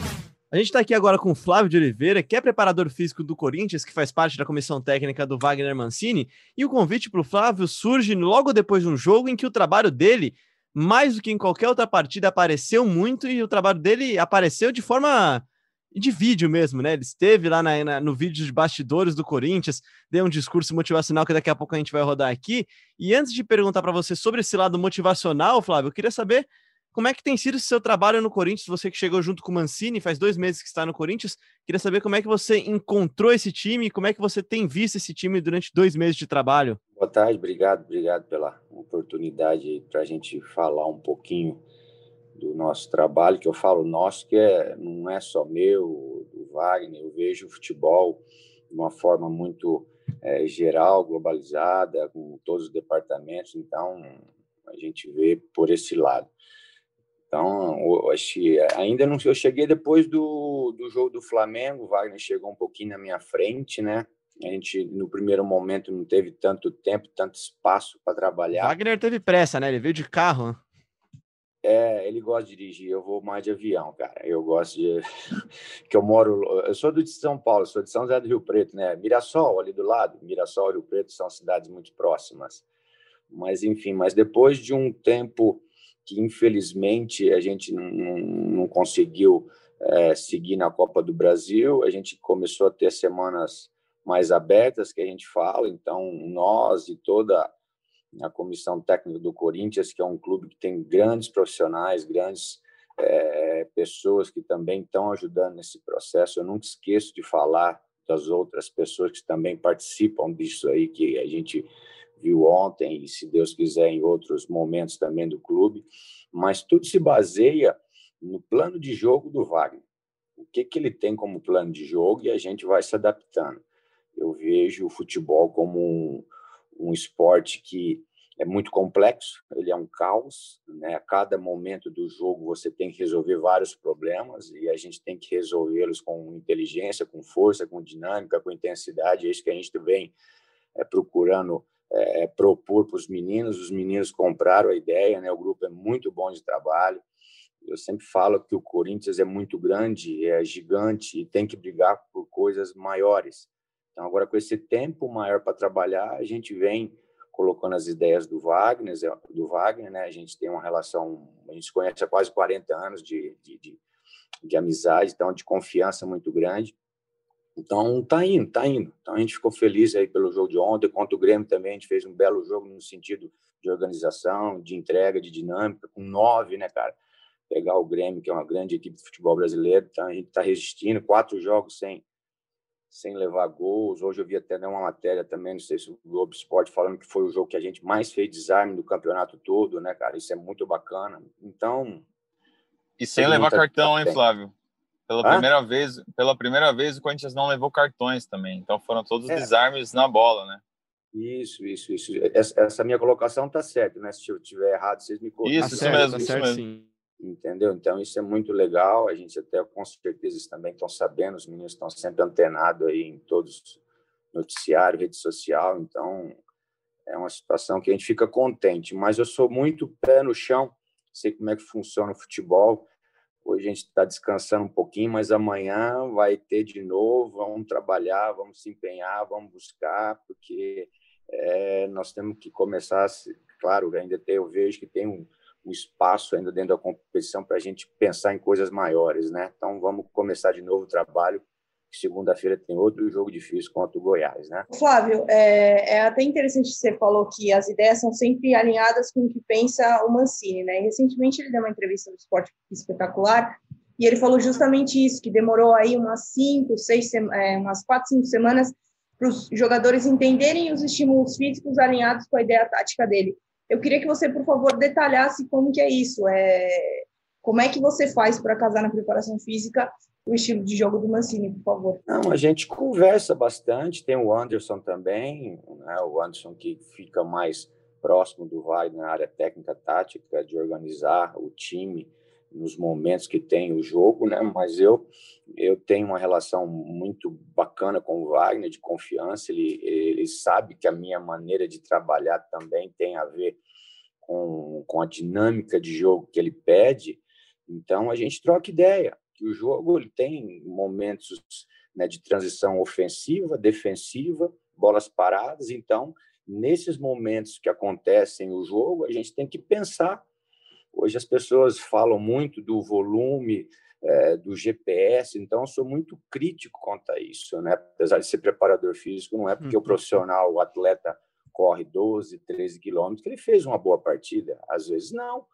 A gente está aqui agora com o Flávio de Oliveira, que é preparador físico do Corinthians, que faz parte da comissão técnica do Wagner Mancini. E o convite para o Flávio surge logo depois de um jogo em que o trabalho dele mais do que em qualquer outra partida, apareceu muito e o trabalho dele apareceu de forma de vídeo mesmo, né? Ele esteve lá na, na, no vídeo de bastidores do Corinthians, deu um discurso motivacional que daqui a pouco a gente vai rodar aqui. E antes de perguntar para você sobre esse lado motivacional, Flávio, eu queria saber como é que tem sido o seu trabalho no Corinthians? Você que chegou junto com o Mancini, faz dois meses que está no Corinthians. Queria saber como é que você encontrou esse time como é que você tem visto esse time durante dois meses de trabalho. Boa tarde, obrigado, obrigado pela oportunidade para a gente falar um pouquinho do nosso trabalho, que eu falo nosso, que é, não é só meu, do Wagner, eu vejo o futebol de uma forma muito é, geral, globalizada, com todos os departamentos, então a gente vê por esse lado. Então, acho ainda não. Eu cheguei depois do, do jogo do Flamengo, o Wagner chegou um pouquinho na minha frente, né? A gente, no primeiro momento, não teve tanto tempo, tanto espaço para trabalhar. Wagner teve pressa, né? Ele veio de carro. Né? É, ele gosta de dirigir. Eu vou mais de avião, cara. Eu gosto de. (laughs) que eu moro. Eu sou de São Paulo, sou de São José do Rio Preto, né? Mirassol, ali do lado. Mirassol e Rio Preto são cidades muito próximas. Mas, enfim, mas depois de um tempo que infelizmente a gente não, não conseguiu é, seguir na Copa do Brasil. A gente começou a ter semanas mais abertas que a gente fala, então nós e toda a comissão técnica do Corinthians, que é um clube que tem grandes profissionais, grandes é, pessoas que também estão ajudando nesse processo. Eu nunca esqueço de falar das outras pessoas que também participam disso aí, que a gente viu ontem e, se Deus quiser, em outros momentos também do clube, mas tudo se baseia no plano de jogo do Wagner. O que, que ele tem como plano de jogo e a gente vai se adaptando. Eu vejo o futebol como um, um esporte que é muito complexo, ele é um caos, né? A cada momento do jogo você tem que resolver vários problemas e a gente tem que resolvê-los com inteligência, com força, com dinâmica, com intensidade. É isso que a gente vem é, procurando é, propor para os meninos, os meninos compraram a ideia, né? O grupo é muito bom de trabalho. Eu sempre falo que o Corinthians é muito grande, é gigante e tem que brigar por coisas maiores. Então, agora com esse tempo maior para trabalhar, a gente vem colocando as ideias do Wagner, do Wagner, né? A gente tem uma relação, a gente se conhece há quase 40 anos de, de, de, de amizade, então de confiança muito grande. Então, tá indo, tá indo. Então, a gente ficou feliz aí pelo jogo de ontem. Contra o Grêmio também, a gente fez um belo jogo no sentido de organização, de entrega, de dinâmica, com nove, né, cara? Pegar o Grêmio, que é uma grande equipe de futebol brasileiro, então a gente está resistindo. Quatro jogos sem, sem levar gols. Hoje eu vi até uma matéria também, não sei se o Globo Esporte, falando que foi o jogo que a gente mais fez desarme do campeonato todo, né, cara? Isso é muito bacana. Então. E sem levar cartão, hein, Flávio? Pela ah? primeira vez, pela primeira vez o Corinthians não levou cartões também. Então foram todos é. desarmes na bola, né? Isso, isso, isso. Essa, essa minha colocação tá certa, né? Se eu tiver errado, vocês me corrigem. Isso, isso mesmo, tá isso mesmo. Sim. Entendeu? Então isso é muito legal. A gente até com certeza também estão sabendo, os meninos estão sempre antenados aí em todos noticiário, rede social. Então é uma situação que a gente fica contente. Mas eu sou muito pé no chão, sei como é que funciona o futebol. Hoje a gente está descansando um pouquinho, mas amanhã vai ter de novo. Vamos trabalhar, vamos se empenhar, vamos buscar, porque é, nós temos que começar. Claro, ainda tem, eu vejo que tem um, um espaço ainda dentro da competição para a gente pensar em coisas maiores, né? Então vamos começar de novo o trabalho. Segunda-feira tem outro jogo difícil contra o Goiás, né? Flávio, é, é, até interessante que você falou que as ideias são sempre alinhadas com o que pensa o Mancini, né? E recentemente ele deu uma entrevista no Esporte Espetacular e ele falou justamente isso, que demorou aí umas cinco, seis, é, umas quatro, cinco semanas para os jogadores entenderem os estímulos físicos alinhados com a ideia tática dele. Eu queria que você, por favor, detalhasse como que é isso. É, como é que você faz para casar na preparação física o estilo de jogo do Mancini, por favor? Não, a gente conversa bastante. Tem o Anderson também, né? o Anderson que fica mais próximo do Wagner na área técnica tática, de organizar o time, nos momentos que tem o jogo, né? Mas eu eu tenho uma relação muito bacana com o Wagner, de confiança. Ele ele sabe que a minha maneira de trabalhar também tem a ver com, com a dinâmica de jogo que ele pede. Então a gente troca ideia. Que o jogo ele tem momentos né, de transição ofensiva, defensiva, bolas paradas. Então nesses momentos que acontecem o jogo, a gente tem que pensar Hoje as pessoas falam muito do volume é, do GPS, então eu sou muito crítico quanto a isso, né? Apesar de ser preparador físico, não é porque uhum. o profissional, o atleta corre 12, 13 quilômetros que ele fez uma boa partida. Às vezes não.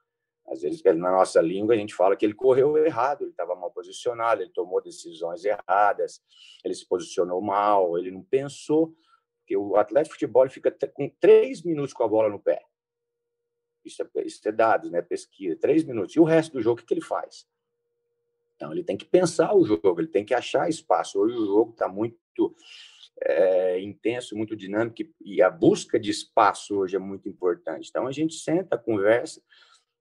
Às vezes, na nossa língua, a gente fala que ele correu errado, ele estava mal posicionado, ele tomou decisões erradas, ele se posicionou mal, ele não pensou. Porque o atleta de futebol fica com três minutos com a bola no pé. Isso é, isso é dados, né? pesquisa, três minutos. E o resto do jogo, o que, ele faz? Então, ele tem que pensar o jogo, ele tem que achar espaço. Hoje o jogo está muito é, intenso, muito dinâmico, e a busca de espaço hoje é muito importante. Então, a gente senta, conversa,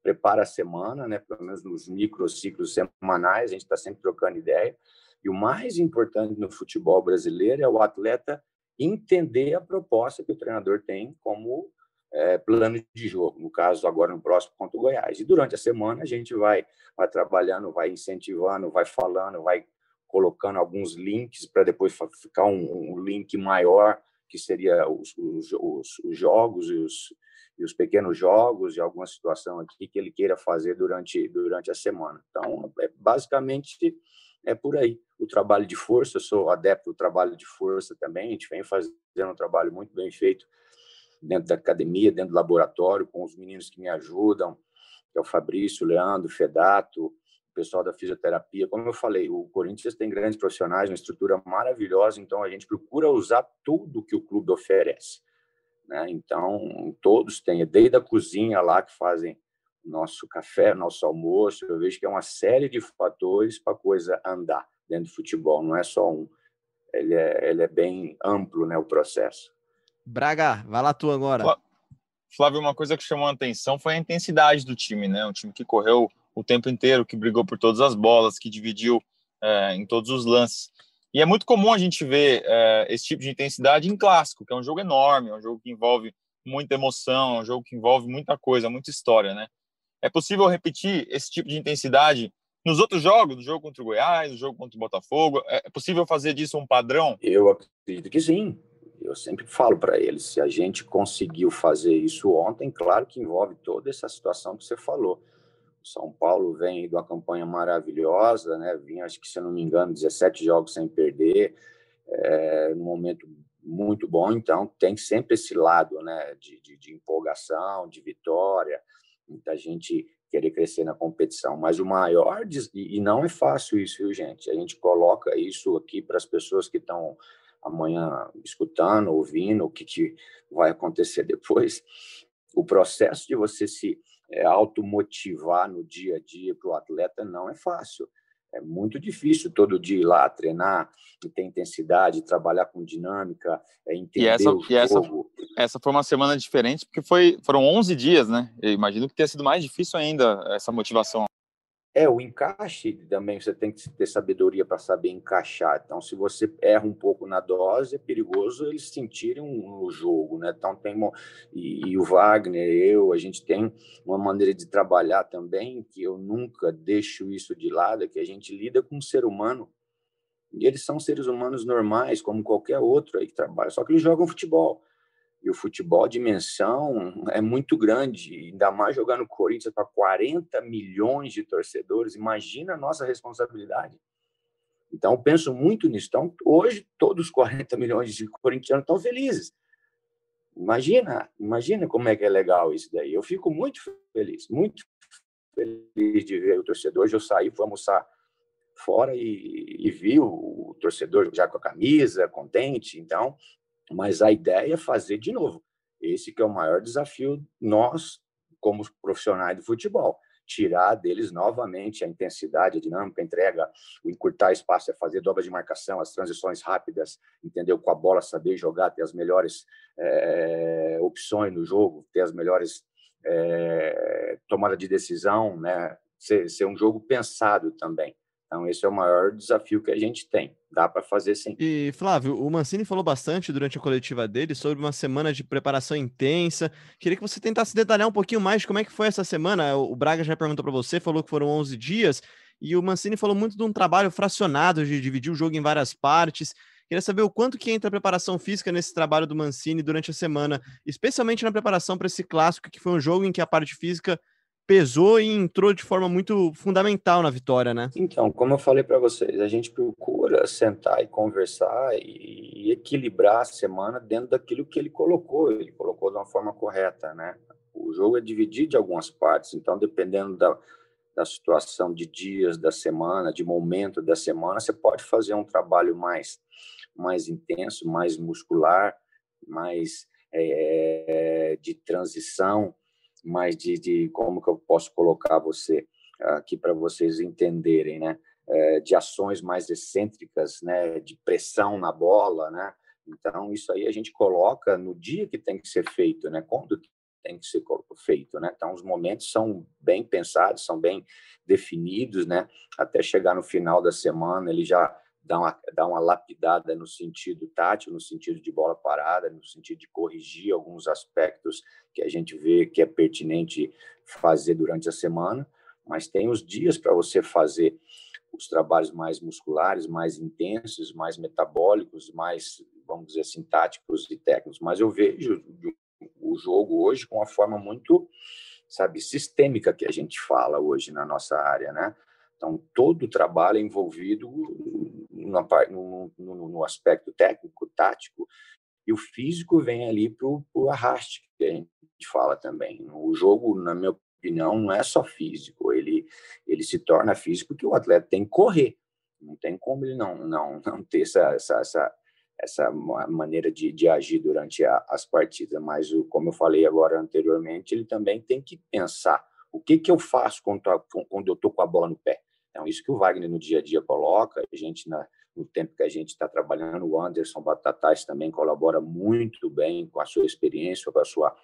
prepara a semana, né? pelo menos nos microciclos semanais, a gente está sempre trocando ideia. E o mais importante no futebol brasileiro é o atleta entender a proposta que o treinador tem como é, plano de jogo, no caso agora no próximo contra o Goiás. E durante a semana a gente vai, vai trabalhando, vai incentivando, vai falando, vai colocando alguns links para depois ficar um, um, link maior, que seria os, os, os, os jogos e os, e os pequenos jogos e alguma situação aqui que ele queira fazer durante, durante a semana. Então, é, basicamente, é por aí. O trabalho de força, eu sou adepto do trabalho de força também, a gente vem fazendo um trabalho muito bem feito dentro da academia, dentro do laboratório, com os meninos que me ajudam, que é o Fabrício, o Leandro, o Fedato, o pessoal da fisioterapia. Como eu falei, o Corinthians tem grandes profissionais, uma estrutura maravilhosa, então a gente procura usar tudo que o clube oferece. Né? Então, todos têm, desde a cozinha lá que fazem nosso café, nosso almoço, eu vejo que é uma série de fatores para a coisa andar dentro do futebol, não é só um. Ele é, ele é bem amplo, né, o processo. Braga, vai lá tu agora. Flávio, uma coisa que chamou a atenção foi a intensidade do time, né? Um time que correu o tempo inteiro, que brigou por todas as bolas, que dividiu é, em todos os lances. E é muito comum a gente ver é, esse tipo de intensidade em clássico, que é um jogo enorme, é um jogo que envolve muita emoção, é um jogo que envolve muita coisa, muita história, né? É possível repetir esse tipo de intensidade nos outros jogos, no jogo contra o Goiás, no jogo contra o Botafogo? É possível fazer disso um padrão? Eu acredito que sim. Eu sempre falo para eles, se a gente conseguiu fazer isso ontem, claro que envolve toda essa situação que você falou. São Paulo vem de uma campanha maravilhosa, né? Vinha, acho que se eu não me engano, 17 jogos sem perder, é, num momento muito bom. Então, tem sempre esse lado, né? De, de, de empolgação, de vitória, muita gente querer crescer na competição. Mas o maior, e não é fácil isso, viu, gente? A gente coloca isso aqui para as pessoas que estão amanhã escutando, ouvindo o que, que vai acontecer (laughs) depois. O processo de você se é, automotivar no dia a dia para o atleta não é fácil. É muito difícil todo dia ir lá treinar, ter intensidade, trabalhar com dinâmica, é entender e essa, o e essa, essa foi uma semana diferente, porque foi, foram 11 dias, né? Eu imagino que tenha sido mais difícil ainda essa motivação. É, o encaixe também você tem que ter sabedoria para saber encaixar. Então, se você erra um pouco na dose, é perigoso eles sentirem um, jogo, né? Então, tem e, e, o Wagner, eu, a gente tem uma maneira de trabalhar também que eu nunca deixo isso de lado, é que a gente lida com um ser humano e eles são seres humanos normais, como qualquer outro aí que trabalha, só que eles jogam futebol. E o futebol, a dimensão é muito grande, ainda mais jogar no Corinthians para 40 milhões de torcedores. Imagina a nossa responsabilidade. Então, penso muito nisso. Então, hoje, todos os 40 milhões de corintianos estão felizes. Imagina, imagina como é que é legal isso daí. Eu fico muito feliz, muito feliz de ver o torcedor. Hoje eu saí, fui almoçar fora e, e vi o, o torcedor já com a camisa, contente. Então, mas a ideia é fazer de novo. Esse que é o maior desafio nós, como profissionais de futebol, tirar deles novamente a intensidade, a dinâmica, a entrega, o encurtar espaço, é fazer dobra de marcação, as transições rápidas, entendeu? Com a bola, saber jogar, ter as melhores é, opções no jogo, ter as melhores é, tomada de decisão, né? Ser, ser um jogo pensado também. Então, esse é o maior desafio que a gente tem. Dá para fazer sim. E, Flávio, o Mancini falou bastante durante a coletiva dele sobre uma semana de preparação intensa. Queria que você tentasse detalhar um pouquinho mais como é que foi essa semana. O Braga já perguntou para você, falou que foram 11 dias, e o Mancini falou muito de um trabalho fracionado, de dividir o jogo em várias partes. Queria saber o quanto que entra a preparação física nesse trabalho do Mancini durante a semana, especialmente na preparação para esse clássico, que foi um jogo em que a parte física pesou e entrou de forma muito fundamental na vitória, né? Então, como eu falei para vocês, a gente procura sentar e conversar e equilibrar a semana dentro daquilo que ele colocou. Ele colocou de uma forma correta, né? O jogo é dividido de algumas partes, então dependendo da, da situação de dias da semana, de momento da semana, você pode fazer um trabalho mais mais intenso, mais muscular, mais é, de transição, mais de, de como que eu posso colocar você aqui para vocês entenderem, né? É, de ações mais excêntricas, né? De pressão na bola, né? Então isso aí a gente coloca no dia que tem que ser feito, né? Quando tem que ser feito, né? Então os momentos são bem pensados, são bem definidos, né? Até chegar no final da semana ele já dar uma, dar uma lapidada no sentido tátil, no sentido de bola parada, no sentido de corrigir alguns aspectos que a gente vê que é pertinente fazer durante a semana, mas tem os dias para você fazer os trabalhos mais musculares, mais intensos, mais metabólicos, mais, vamos dizer assim, táticos e técnicos. Mas eu vejo o jogo hoje com uma forma muito, sabe, sistêmica que a gente fala hoje na nossa área, né? Então, todo o trabalho é envolvido no, no, no aspecto técnico, tático, e o físico vem ali para o arraste, que a gente fala também. O jogo, na minha opinião, não é só físico, ele, ele se torna físico porque o atleta tem que correr. Não tem como ele não, não, (laughs) não ter essa, essa, essa, essa maneira de, de agir durante a, as partidas. Mas, como eu falei agora anteriormente, ele também tem que pensar o que, que eu faço quando eu estou com a bola no pé. Então, isso que o Wagner no dia a dia coloca, a gente, na, no tempo que a gente está trabalhando, o Anderson Batatais também colabora muito bem com a sua experiência, com a sua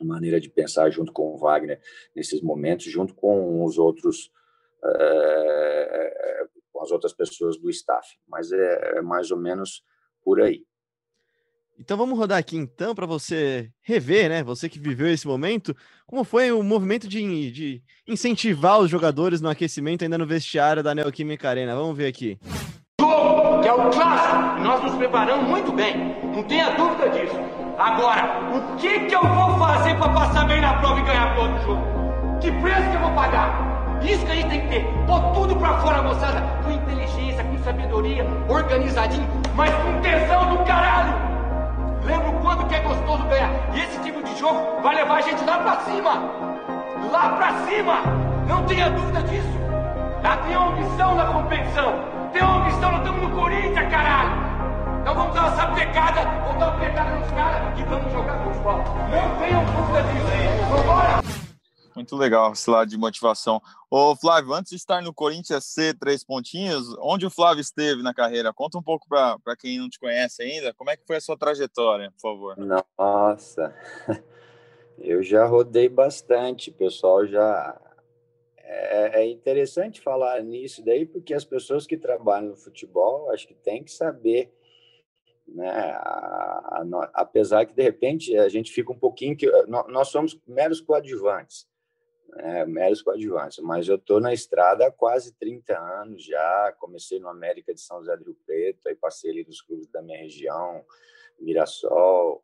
maneira de pensar junto com o Wagner nesses momentos, junto com os outros, é, com as outras pessoas do staff. Mas é, é mais ou menos por aí. Então vamos rodar aqui então para você rever, né? Você que viveu esse momento, como foi o movimento de, de incentivar os jogadores no aquecimento ainda no vestiário da Neoquímica Arena. Vamos ver aqui. Jogo, que é o clássico, nós nos preparamos muito bem, não tenha dúvida disso. Agora, o que que eu vou fazer para passar bem na prova e ganhar todo o jogo? Que preço que eu vou pagar? Isso que a gente tem que ter. Pôr tudo pra fora, moçada. Com inteligência, com sabedoria, organizadinho, mas com tesão do caralho. Lembra o quanto que é gostoso ganhar. E esse tipo de jogo vai levar a gente lá pra cima. Lá pra cima. Não tenha dúvida disso. Já tem uma ambição na competição. Tem uma ambição, nós estamos no Corinthians, caralho. Então vamos dar uma sapecada, vamos dar uma pegada nos caras e vamos jogar futebol. Não tenham dúvida disso. Vambora! Muito legal esse lado de motivação. Ô, Flávio, antes de estar no Corinthians C, três pontinhos, onde o Flávio esteve na carreira? Conta um pouco para quem não te conhece ainda, como é que foi a sua trajetória, por favor? Nossa, (laughs) eu já rodei bastante, pessoal já... É, é interessante falar nisso daí, porque as pessoas que trabalham no futebol, acho que tem que saber né? Apesar que de repente a gente fica um pouquinho que nós somos meros coadjuvantes, né? meros coadjuvantes, mas eu estou na estrada há quase 30 anos já, comecei no América de São José do Rio Preto, aí passei ali dos clubes da minha região, Mirassol,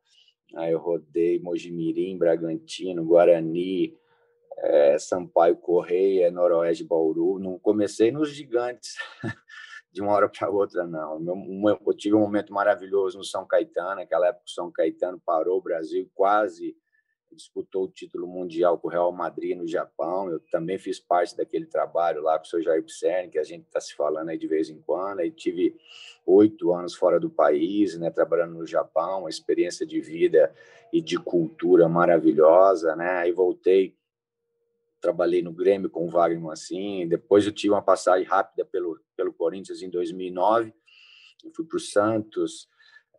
aí eu rodei Mojimirim, Bragantino, Guarani, é, Sampaio Correia, Noroeste Bauru, não comecei nos gigantes (laughs) de uma hora para outra, não. Eu tive um momento maravilhoso no São Caetano, naquela época o São Caetano parou o Brasil quase disputou o título mundial com o Real Madrid no Japão. Eu também fiz parte daquele trabalho lá com o seu Jair Pisserni, que a gente está se falando aí de vez em quando. Aí tive oito anos fora do país, né, trabalhando no Japão, uma experiência de vida e de cultura maravilhosa, né? Aí voltei trabalhei no Grêmio com o Wagner Mancini, depois eu tive uma passagem rápida pelo, pelo Corinthians em 2009, eu fui para o Santos,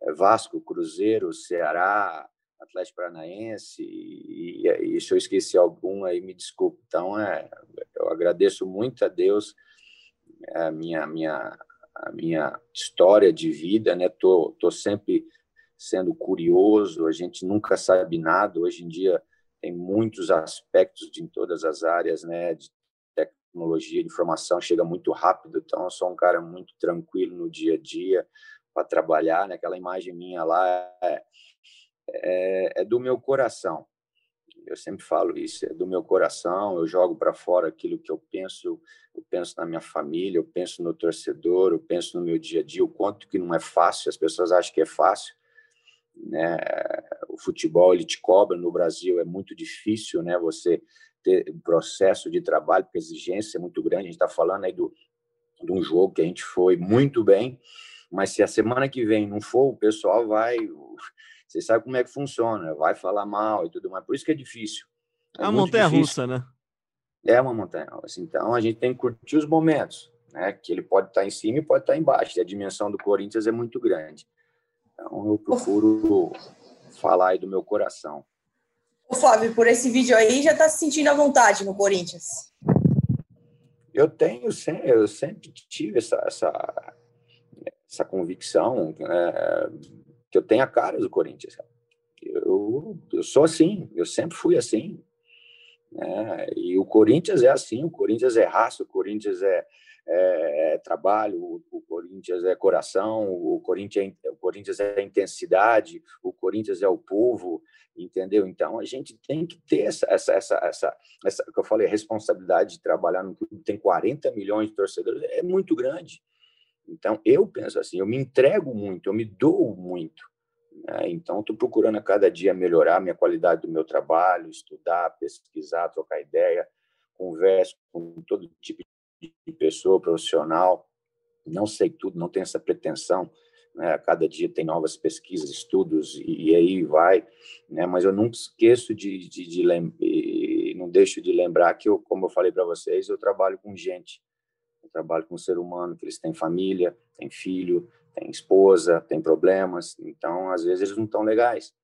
eh, Vasco, Cruzeiro, Ceará, Atlético Paranaense, e, e, e se eu esqueci algum aí, me desculpe. Então, é, eu agradeço muito a Deus a minha, minha, a minha história de vida, né? Tô, tô sempre sendo curioso, a gente nunca sabe nada. Hoje em dia, tem muitos aspectos de, em todas as áreas, né, de tecnologia, de informação, chega muito rápido, então eu sou um cara muito tranquilo no dia a dia para trabalhar, né, aquela imagem minha lá é, é, é do meu coração, eu sempre falo isso, é do meu coração, eu jogo para fora aquilo que eu penso, eu penso na minha família, eu penso no torcedor, eu penso no meu dia a dia, o quanto que não é fácil, as pessoas acham que é fácil, né? O futebol ele te cobra no Brasil é muito difícil, né? Você ter um processo de trabalho, porque a exigência é muito grande. A gente está falando aí do de um jogo que a gente foi muito bem, mas se a semana que vem não for, o pessoal vai, você sabe como é que funciona, vai falar mal e tudo mais. Por isso que é difícil. É, é uma montanha difícil. russa, né? É uma montanha russa. Então a gente tem que curtir os momentos, né? Que ele pode estar em cima e pode estar embaixo. E a dimensão do Corinthians é muito grande. Então, eu procuro falar aí do meu coração. Ô, Flávio, por esse vídeo aí, já está se sentindo à vontade no Corinthians? Eu tenho, eu sempre tive essa, essa, essa convicção é, que eu tenho a cara do Corinthians. Eu, eu sou assim, eu sempre fui assim. Né? E o Corinthians é assim, o Corinthians é raça, o Corinthians é, é, é trabalho, o, Corinthians é coração, o Corinthians é, o Corinthians é intensidade, o Corinthians é o povo, entendeu? Então a gente tem que ter essa essa essa essa, essa que eu falei, responsabilidade de trabalhar num clube tem 40 milhões de torcedores é muito grande. Então eu penso assim, eu me entrego muito, eu me dou muito. Né? Então estou procurando a cada dia melhorar a minha qualidade do meu trabalho, estudar, pesquisar, trocar ideia, converso com todo tipo de pessoa profissional, não sei tudo, não tenho essa pretensão. Né? A cada dia tem novas pesquisas, estudos e, e aí vai. Né? Mas eu nunca esqueço de, de, de lembrar, não deixo de lembrar que eu, como eu falei para vocês, eu trabalho com gente. Eu trabalho com um ser humano que eles têm família, têm filho, têm esposa, têm problemas. Então, às vezes eles não estão legais.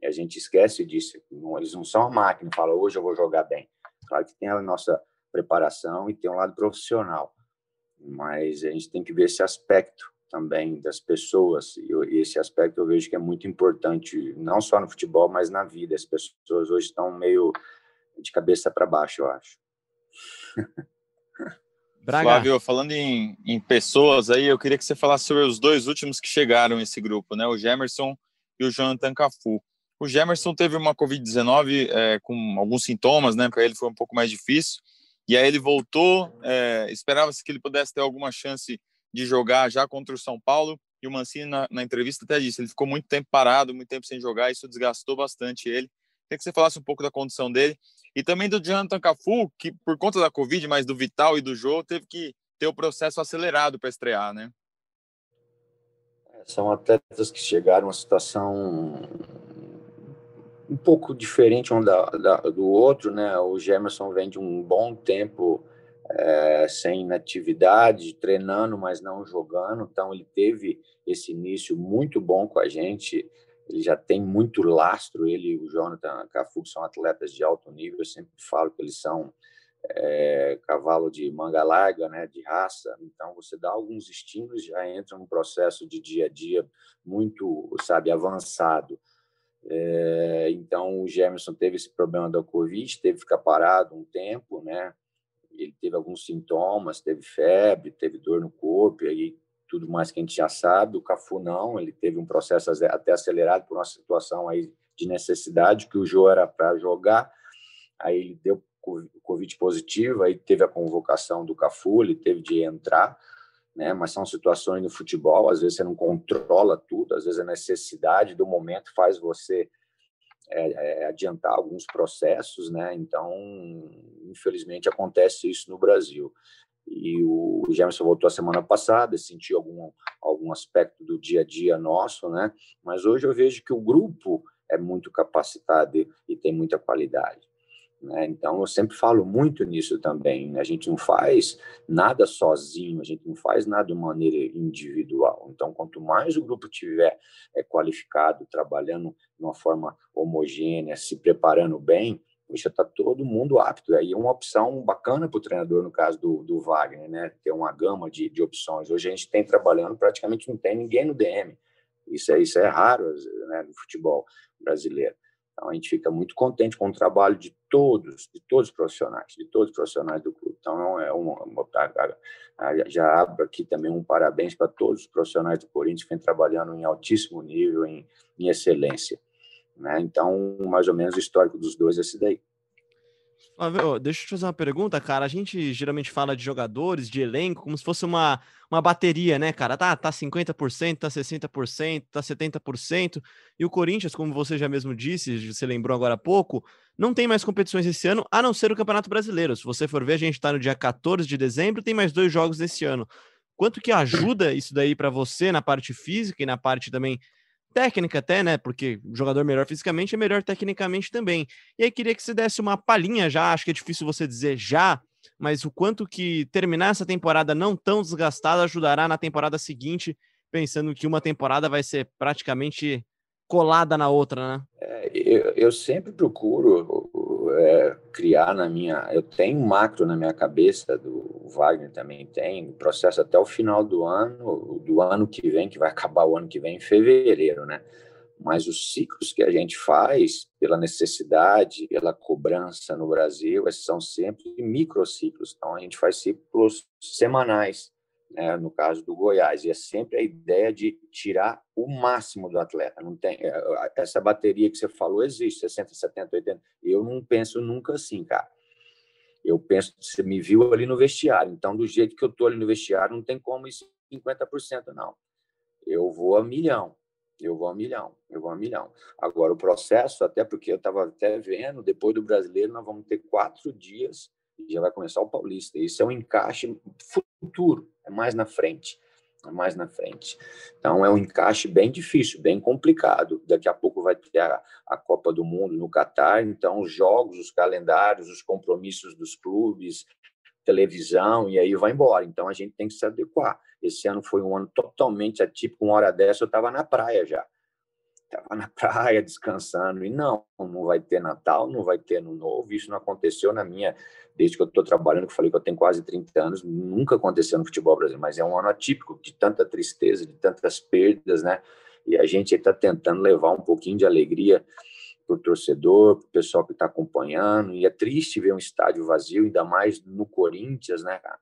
E a gente esquece disso. Eles não são a máquina. Fala hoje eu vou jogar bem. Claro que tem a nossa preparação e tem um lado profissional. Mas a gente tem que ver esse aspecto também das pessoas e esse aspecto eu vejo que é muito importante não só no futebol mas na vida as pessoas hoje estão meio de cabeça para baixo eu acho (laughs) Braga. Flávio, falando em, em pessoas aí, eu queria que você falasse sobre os dois últimos que chegaram nesse grupo, né? O Gemerson e o Jonathan Cafu. O Gemerson teve uma Covid-19 é, com alguns sintomas, né? Para ele foi um pouco mais difícil. E aí ele voltou, é, esperava-se que ele pudesse ter alguma chance de jogar já contra o São Paulo. E o Mancini, na, na, entrevista, até disse: ele ficou muito tempo parado, muito tempo sem jogar, isso desgastou bastante ele. Queria que você falasse um pouco da condição dele. E também do Jonathan Cafu, que por conta da Covid, mas do Vital e do Jô, teve que ter o processo acelerado para estrear, né? É, são atletas que chegaram a situação um pouco diferente um da, da, do outro, né? O Gemerson vem de um bom tempo é, sem inatividade, treinando, mas não jogando. Então, ele teve esse início muito bom com a gente. Ele já tem muito lastro. Ele e o Jonathan Cafu são atletas de alto nível. Eu sempre falo que eles são é, cavalo de manga larga, né, de raça. Então, você dá alguns estímulos, já entra num processo de dia a dia muito, sabe, avançado. É, então, o Gemerson teve esse problema da Covid, teve que ficar parado um tempo, né? Ele teve alguns sintomas, teve febre, teve dor no corpo, e aí tudo mais que a gente já sabe. O Cafu não, ele teve um processo até acelerado por uma situação aí de necessidade, que o Jô era para jogar, aí ele deu Covid positivo, aí teve a convocação do Cafu, ele teve de entrar, né? Mas são situações no futebol, às vezes você não controla tudo, às vezes a necessidade do momento faz você é, é, adiantar alguns processos, né? Então, infelizmente acontece isso no Brasil. E o Jamerson voltou a semana passada, sentiu algum algum aspecto do dia a dia nosso, né? Mas hoje eu vejo que o grupo é muito capacitado e, e tem muita qualidade. Né? Então, eu sempre falo muito nisso também. Né? A gente não faz nada sozinho, a gente não faz nada de maneira individual. Então, quanto mais o grupo tiver é, qualificado, trabalhando de uma forma homogênea, se preparando bem, já está todo mundo apto. Aí é uma opção bacana para o treinador, no caso do, do Wagner, né? ter uma gama de, de opções. Hoje a gente tem trabalhando, praticamente não tem ninguém no DM. Isso é, isso é raro né, no futebol brasileiro. Então, a gente fica muito contente com o trabalho de todos, de todos os profissionais, de todos os profissionais do clube. Então, é uma, já abro aqui também um parabéns para todos os profissionais do Corinthians que vêm trabalhando em altíssimo nível, em, em excelência. Né? Então, mais ou menos o histórico dos dois é esse daí. Flávio, deixa eu te fazer uma pergunta, cara. A gente geralmente fala de jogadores, de elenco, como se fosse uma, uma bateria, né, cara? Tá, tá 50%, tá 60%, tá 70%. E o Corinthians, como você já mesmo disse, você lembrou agora há pouco, não tem mais competições esse ano, a não ser o Campeonato Brasileiro. Se você for ver, a gente tá no dia 14 de dezembro, tem mais dois jogos desse ano. Quanto que ajuda isso daí para você na parte física e na parte também técnica até, né? Porque jogador melhor fisicamente é melhor tecnicamente também. E aí queria que você desse uma palhinha já, acho que é difícil você dizer já, mas o quanto que terminar essa temporada não tão desgastada ajudará na temporada seguinte, pensando que uma temporada vai ser praticamente colada na outra, né? É, eu, eu, sempre procuro é, criar na minha. Eu tenho um macro na minha cabeça, do Wagner também tem, processo até o final do ano, do ano que vem, que vai acabar o ano que vem em fevereiro, né? Mas os ciclos que a gente faz, pela necessidade, pela cobrança no Brasil, são sempre microciclos. Então, a gente faz ciclos semanais né, no caso do Goiás, e é sempre a ideia de tirar o máximo do atleta. Não tem é, essa bateria que você falou existe, 60, 70, 80. Eu não penso nunca assim, cara. Eu penso, você me viu ali no vestiário, então do jeito que eu tô ali no vestiário, não tem como isso 50% não. Eu vou a milhão. Eu vou a milhão, eu vou a milhão. Agora, o processo, até porque eu estava até vendo, depois do brasileiro, nós vamos ter quatro dias e já vai começar o Paulista. Isso é um encaixe futuro, é mais na frente. É mais na frente. Então é um encaixe bem difícil, bem complicado. Daqui a pouco vai ter a, a Copa do Mundo no Catar, então os jogos, os calendários, os compromissos dos clubes, televisão, e aí vai embora. Então a gente tem que se adequar. Esse ano foi um ano totalmente atípico, uma hora dessa eu estava na praia já estava na (laughs) praia descansando e não, não vai ter Natal, não vai ter Ano Novo. Isso não aconteceu na minha, desde que eu estou trabalhando, que eu falei que eu tenho quase 30 anos, nunca aconteceu no futebol brasileiro, mas é um ano atípico de tanta tristeza, de tantas perdas, né? E a gente está tentando levar um pouquinho de alegria para o torcedor, para o pessoal que está acompanhando. E é triste ver um estádio vazio, ainda mais no Corinthians, né, cara?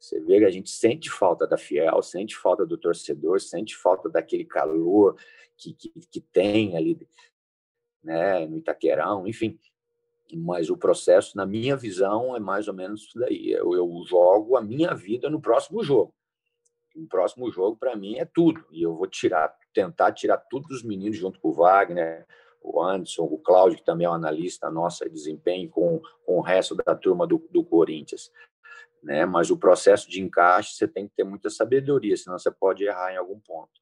Você vê que a gente sente falta da fiel, sente falta do torcedor, sente falta daquele calor, que, que, que tem ali né, no Itaquerão, enfim. Mas o processo, na minha visão, é mais ou menos isso daí. Eu, eu jogo a minha vida no próximo jogo. O próximo jogo, para mim, é tudo. E eu vou tirar, tentar tirar tudo dos meninos junto com o Wagner, o Anderson, o Cláudio, que também é um analista nosso de desempenho, com, com o resto da turma do, do Corinthians. Né? Mas o processo de encaixe, você tem que ter muita sabedoria, senão você pode errar em algum ponto.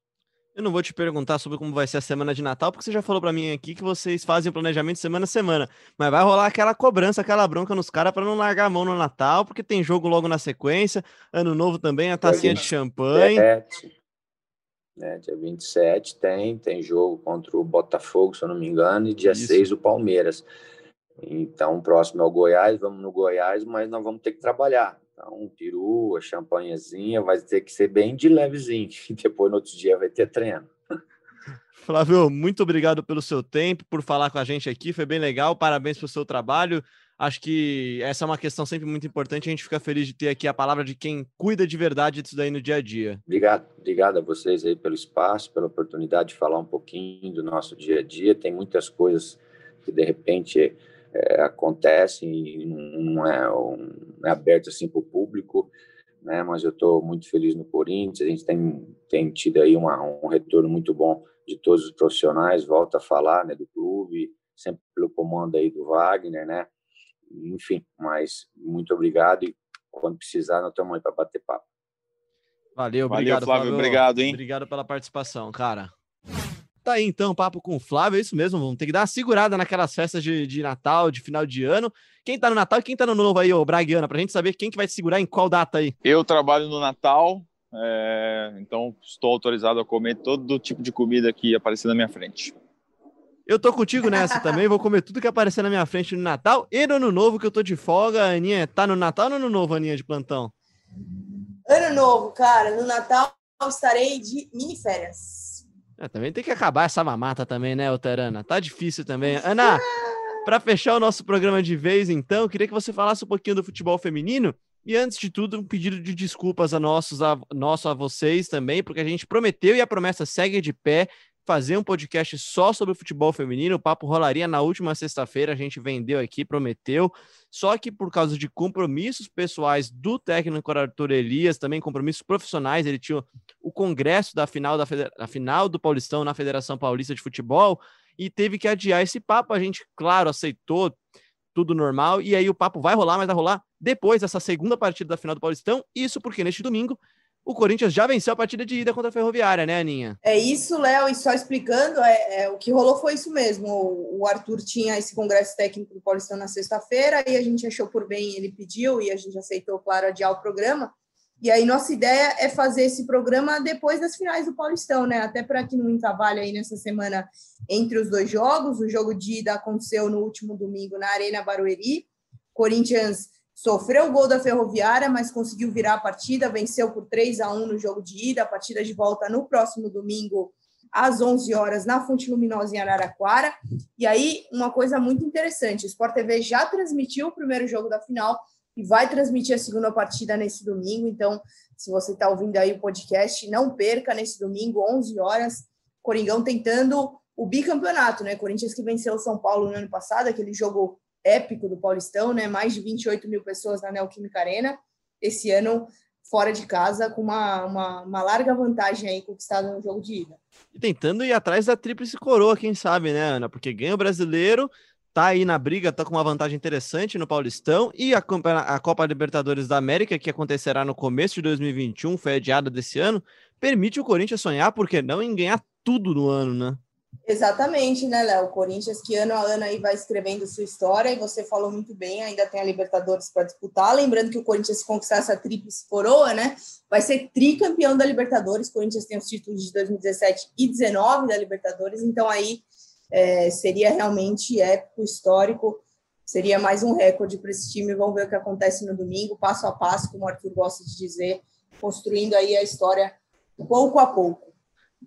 Eu não vou te perguntar sobre como vai ser a semana de Natal, porque você já falou para mim aqui que vocês fazem o planejamento semana a semana. Mas vai rolar aquela cobrança, aquela bronca nos caras para não largar a mão no Natal, porque tem jogo logo na sequência. Ano novo também, a tacinha de champanhe. 27, né, dia 27 tem, tem jogo contra o Botafogo, se eu não me engano, e dia Isso. 6 o Palmeiras. Então, próximo é o Goiás, vamos no Goiás, mas nós vamos ter que trabalhar. Então, um peru, a champanhezinha, vai ter que ser bem de levezinho, (laughs) e depois no outro dia vai ter treino. (laughs) Flávio, muito obrigado pelo seu tempo, por falar com a gente aqui, foi bem legal, parabéns pelo seu trabalho. Acho que essa é uma questão sempre muito importante, a gente fica feliz de ter aqui a palavra de quem cuida de verdade disso daí no dia a dia. Obrigado, obrigado a vocês aí pelo espaço, pela oportunidade de falar um pouquinho do nosso dia a dia. Tem muitas coisas que de repente é, acontecem e não é, um, é aberto assim para o público, né? Mas eu estou muito feliz no Corinthians. A gente tem, tem tido aí uma, um retorno muito bom de todos os profissionais. Volta a falar, né? Do clube, sempre pelo comando aí do Wagner, né? Enfim, mas muito obrigado e quando precisar, nós estamos aí para bater papo. Valeu, obrigado, Valeu, Flávio, Flávio. Obrigado, hein? Obrigado pela participação, cara. Tá aí então, papo com o Flávio, é isso mesmo. Vamos ter que dar uma segurada naquelas festas de, de Natal, de final de ano. Quem tá no Natal e quem tá no novo aí, ô Braguiana, pra gente saber quem que vai segurar em qual data aí. Eu trabalho no Natal, é... então estou autorizado a comer todo tipo de comida que aparecer na minha frente. Eu tô contigo nessa (laughs) também, vou comer tudo que aparecer na minha frente no Natal e no Ano Novo, que eu tô de folga. Aninha, tá no Natal ou no Ano Novo, Aninha, de plantão? Ano Novo, cara. No Natal estarei de mini férias. É, também tem que acabar essa mamata também, né, Oterana? Tá difícil também. Ana, para fechar o nosso programa de vez, então, queria que você falasse um pouquinho do futebol feminino. E antes de tudo, um pedido de desculpas a nossos, a, nosso a vocês também, porque a gente prometeu e a promessa segue de pé fazer um podcast só sobre futebol feminino. O papo rolaria na última sexta-feira, a gente vendeu aqui, prometeu. Só que por causa de compromissos pessoais do técnico Arthur Elias, também compromissos profissionais, ele tinha o congresso da final da, da final do Paulistão na Federação Paulista de Futebol e teve que adiar esse papo. A gente, claro, aceitou tudo normal e aí o papo vai rolar, mas vai rolar depois dessa segunda partida da final do Paulistão. Isso porque neste domingo o Corinthians já venceu a partida de ida contra a Ferroviária, né, Aninha? É isso, Léo, e só explicando, é, é, o que rolou foi isso mesmo. O, o, Arthur tinha esse congresso técnico do Paulistão na sexta-feira, e a gente achou por bem, ele pediu, e a gente aceitou, claro, adiar o programa. E aí nossa ideia é fazer esse programa depois das finais do Paulistão, né? Até para que não trabalhe aí nessa semana entre os dois jogos. O jogo de ida aconteceu no último domingo na Arena Barueri. Corinthians Sofreu o gol da Ferroviária, mas conseguiu virar a partida, venceu por 3 a 1 no jogo de ida. A partida de volta no próximo domingo, às 11 horas, na Fonte Luminosa, em Araraquara. E aí, uma coisa muito interessante: o Sport TV já transmitiu o primeiro jogo da final e vai transmitir a segunda partida nesse domingo. Então, se você está ouvindo aí o podcast, não perca nesse domingo, 11 horas, Coringão tentando o bicampeonato, né? Corinthians que venceu o São Paulo no ano passado, aquele jogo épico do Paulistão, né? Mais de 28 mil pessoas na Neoquímica Arena. Esse ano, fora de casa, com uma, uma, uma, larga vantagem aí conquistada no jogo de ida. E tentando ir atrás da tríplice coroa, quem sabe, né, Ana? Porque ganha o brasileiro, tá aí na briga, tá com uma vantagem interessante no Paulistão e a, a Copa Libertadores da América, que acontecerá no começo de 2021, foi adiada desse ano, permite o Corinthians sonhar, porque não em ganhar tudo no ano, né? Exatamente, né, Léo? O Corinthians que ano a ano aí vai escrevendo sua história, e você falou muito bem, ainda tem a Libertadores para disputar. Lembrando que o Corinthians, conquistar essa tríplice coroa, né, vai ser tricampeão da Libertadores. O Corinthians tem os títulos de 2017 e 2019 da Libertadores, então aí é, seria realmente épico, histórico, seria mais um recorde para esse time. Vamos ver o que acontece no domingo, passo a passo, como o Arthur gosta de dizer, construindo aí a história pouco a pouco.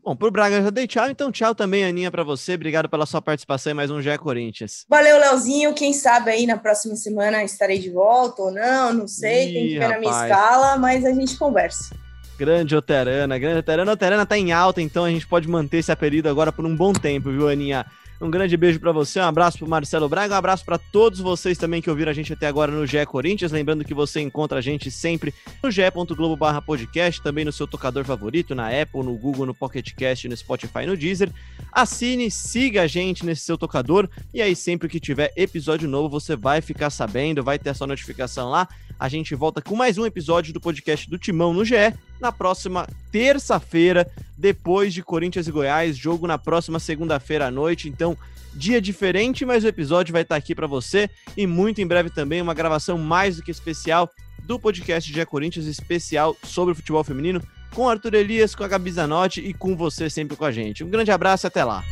Bom, pro Braga já dei tchau, então tchau também, Aninha, para você. Obrigado pela sua participação em mais um GE Corinthians. Valeu, Leozinho. Quem sabe aí na próxima semana estarei de volta ou não, não sei. Ih, Tem que ver rapaz. na minha escala, mas a gente conversa. Grande Oterana, grande Oterana. Oterana tá em alta, então a gente pode manter esse apelido agora por um bom tempo, viu, Aninha? Um grande beijo para você, um abraço para Marcelo Braga, um abraço para todos vocês também que ouviram a gente até agora no GE Corinthians. Lembrando que você encontra a gente sempre no ge.globo/podcast, também no seu tocador favorito, na Apple, no Google, no Pocket Cast, no Spotify, no Deezer. Assine, siga a gente nesse seu tocador e aí sempre que tiver episódio novo você vai ficar sabendo, vai ter a sua notificação lá. A gente volta com mais um episódio do podcast do Timão no GE na próxima terça-feira, depois de Corinthians e Goiás, jogo na próxima segunda-feira à noite. Então, dia diferente, mas o episódio vai estar aqui para você e muito em breve também uma gravação mais do que especial do podcast GE Corinthians especial sobre o futebol feminino com Arthur Elias, com a Gabi Zanotti e com você sempre com a gente. Um grande abraço e até lá.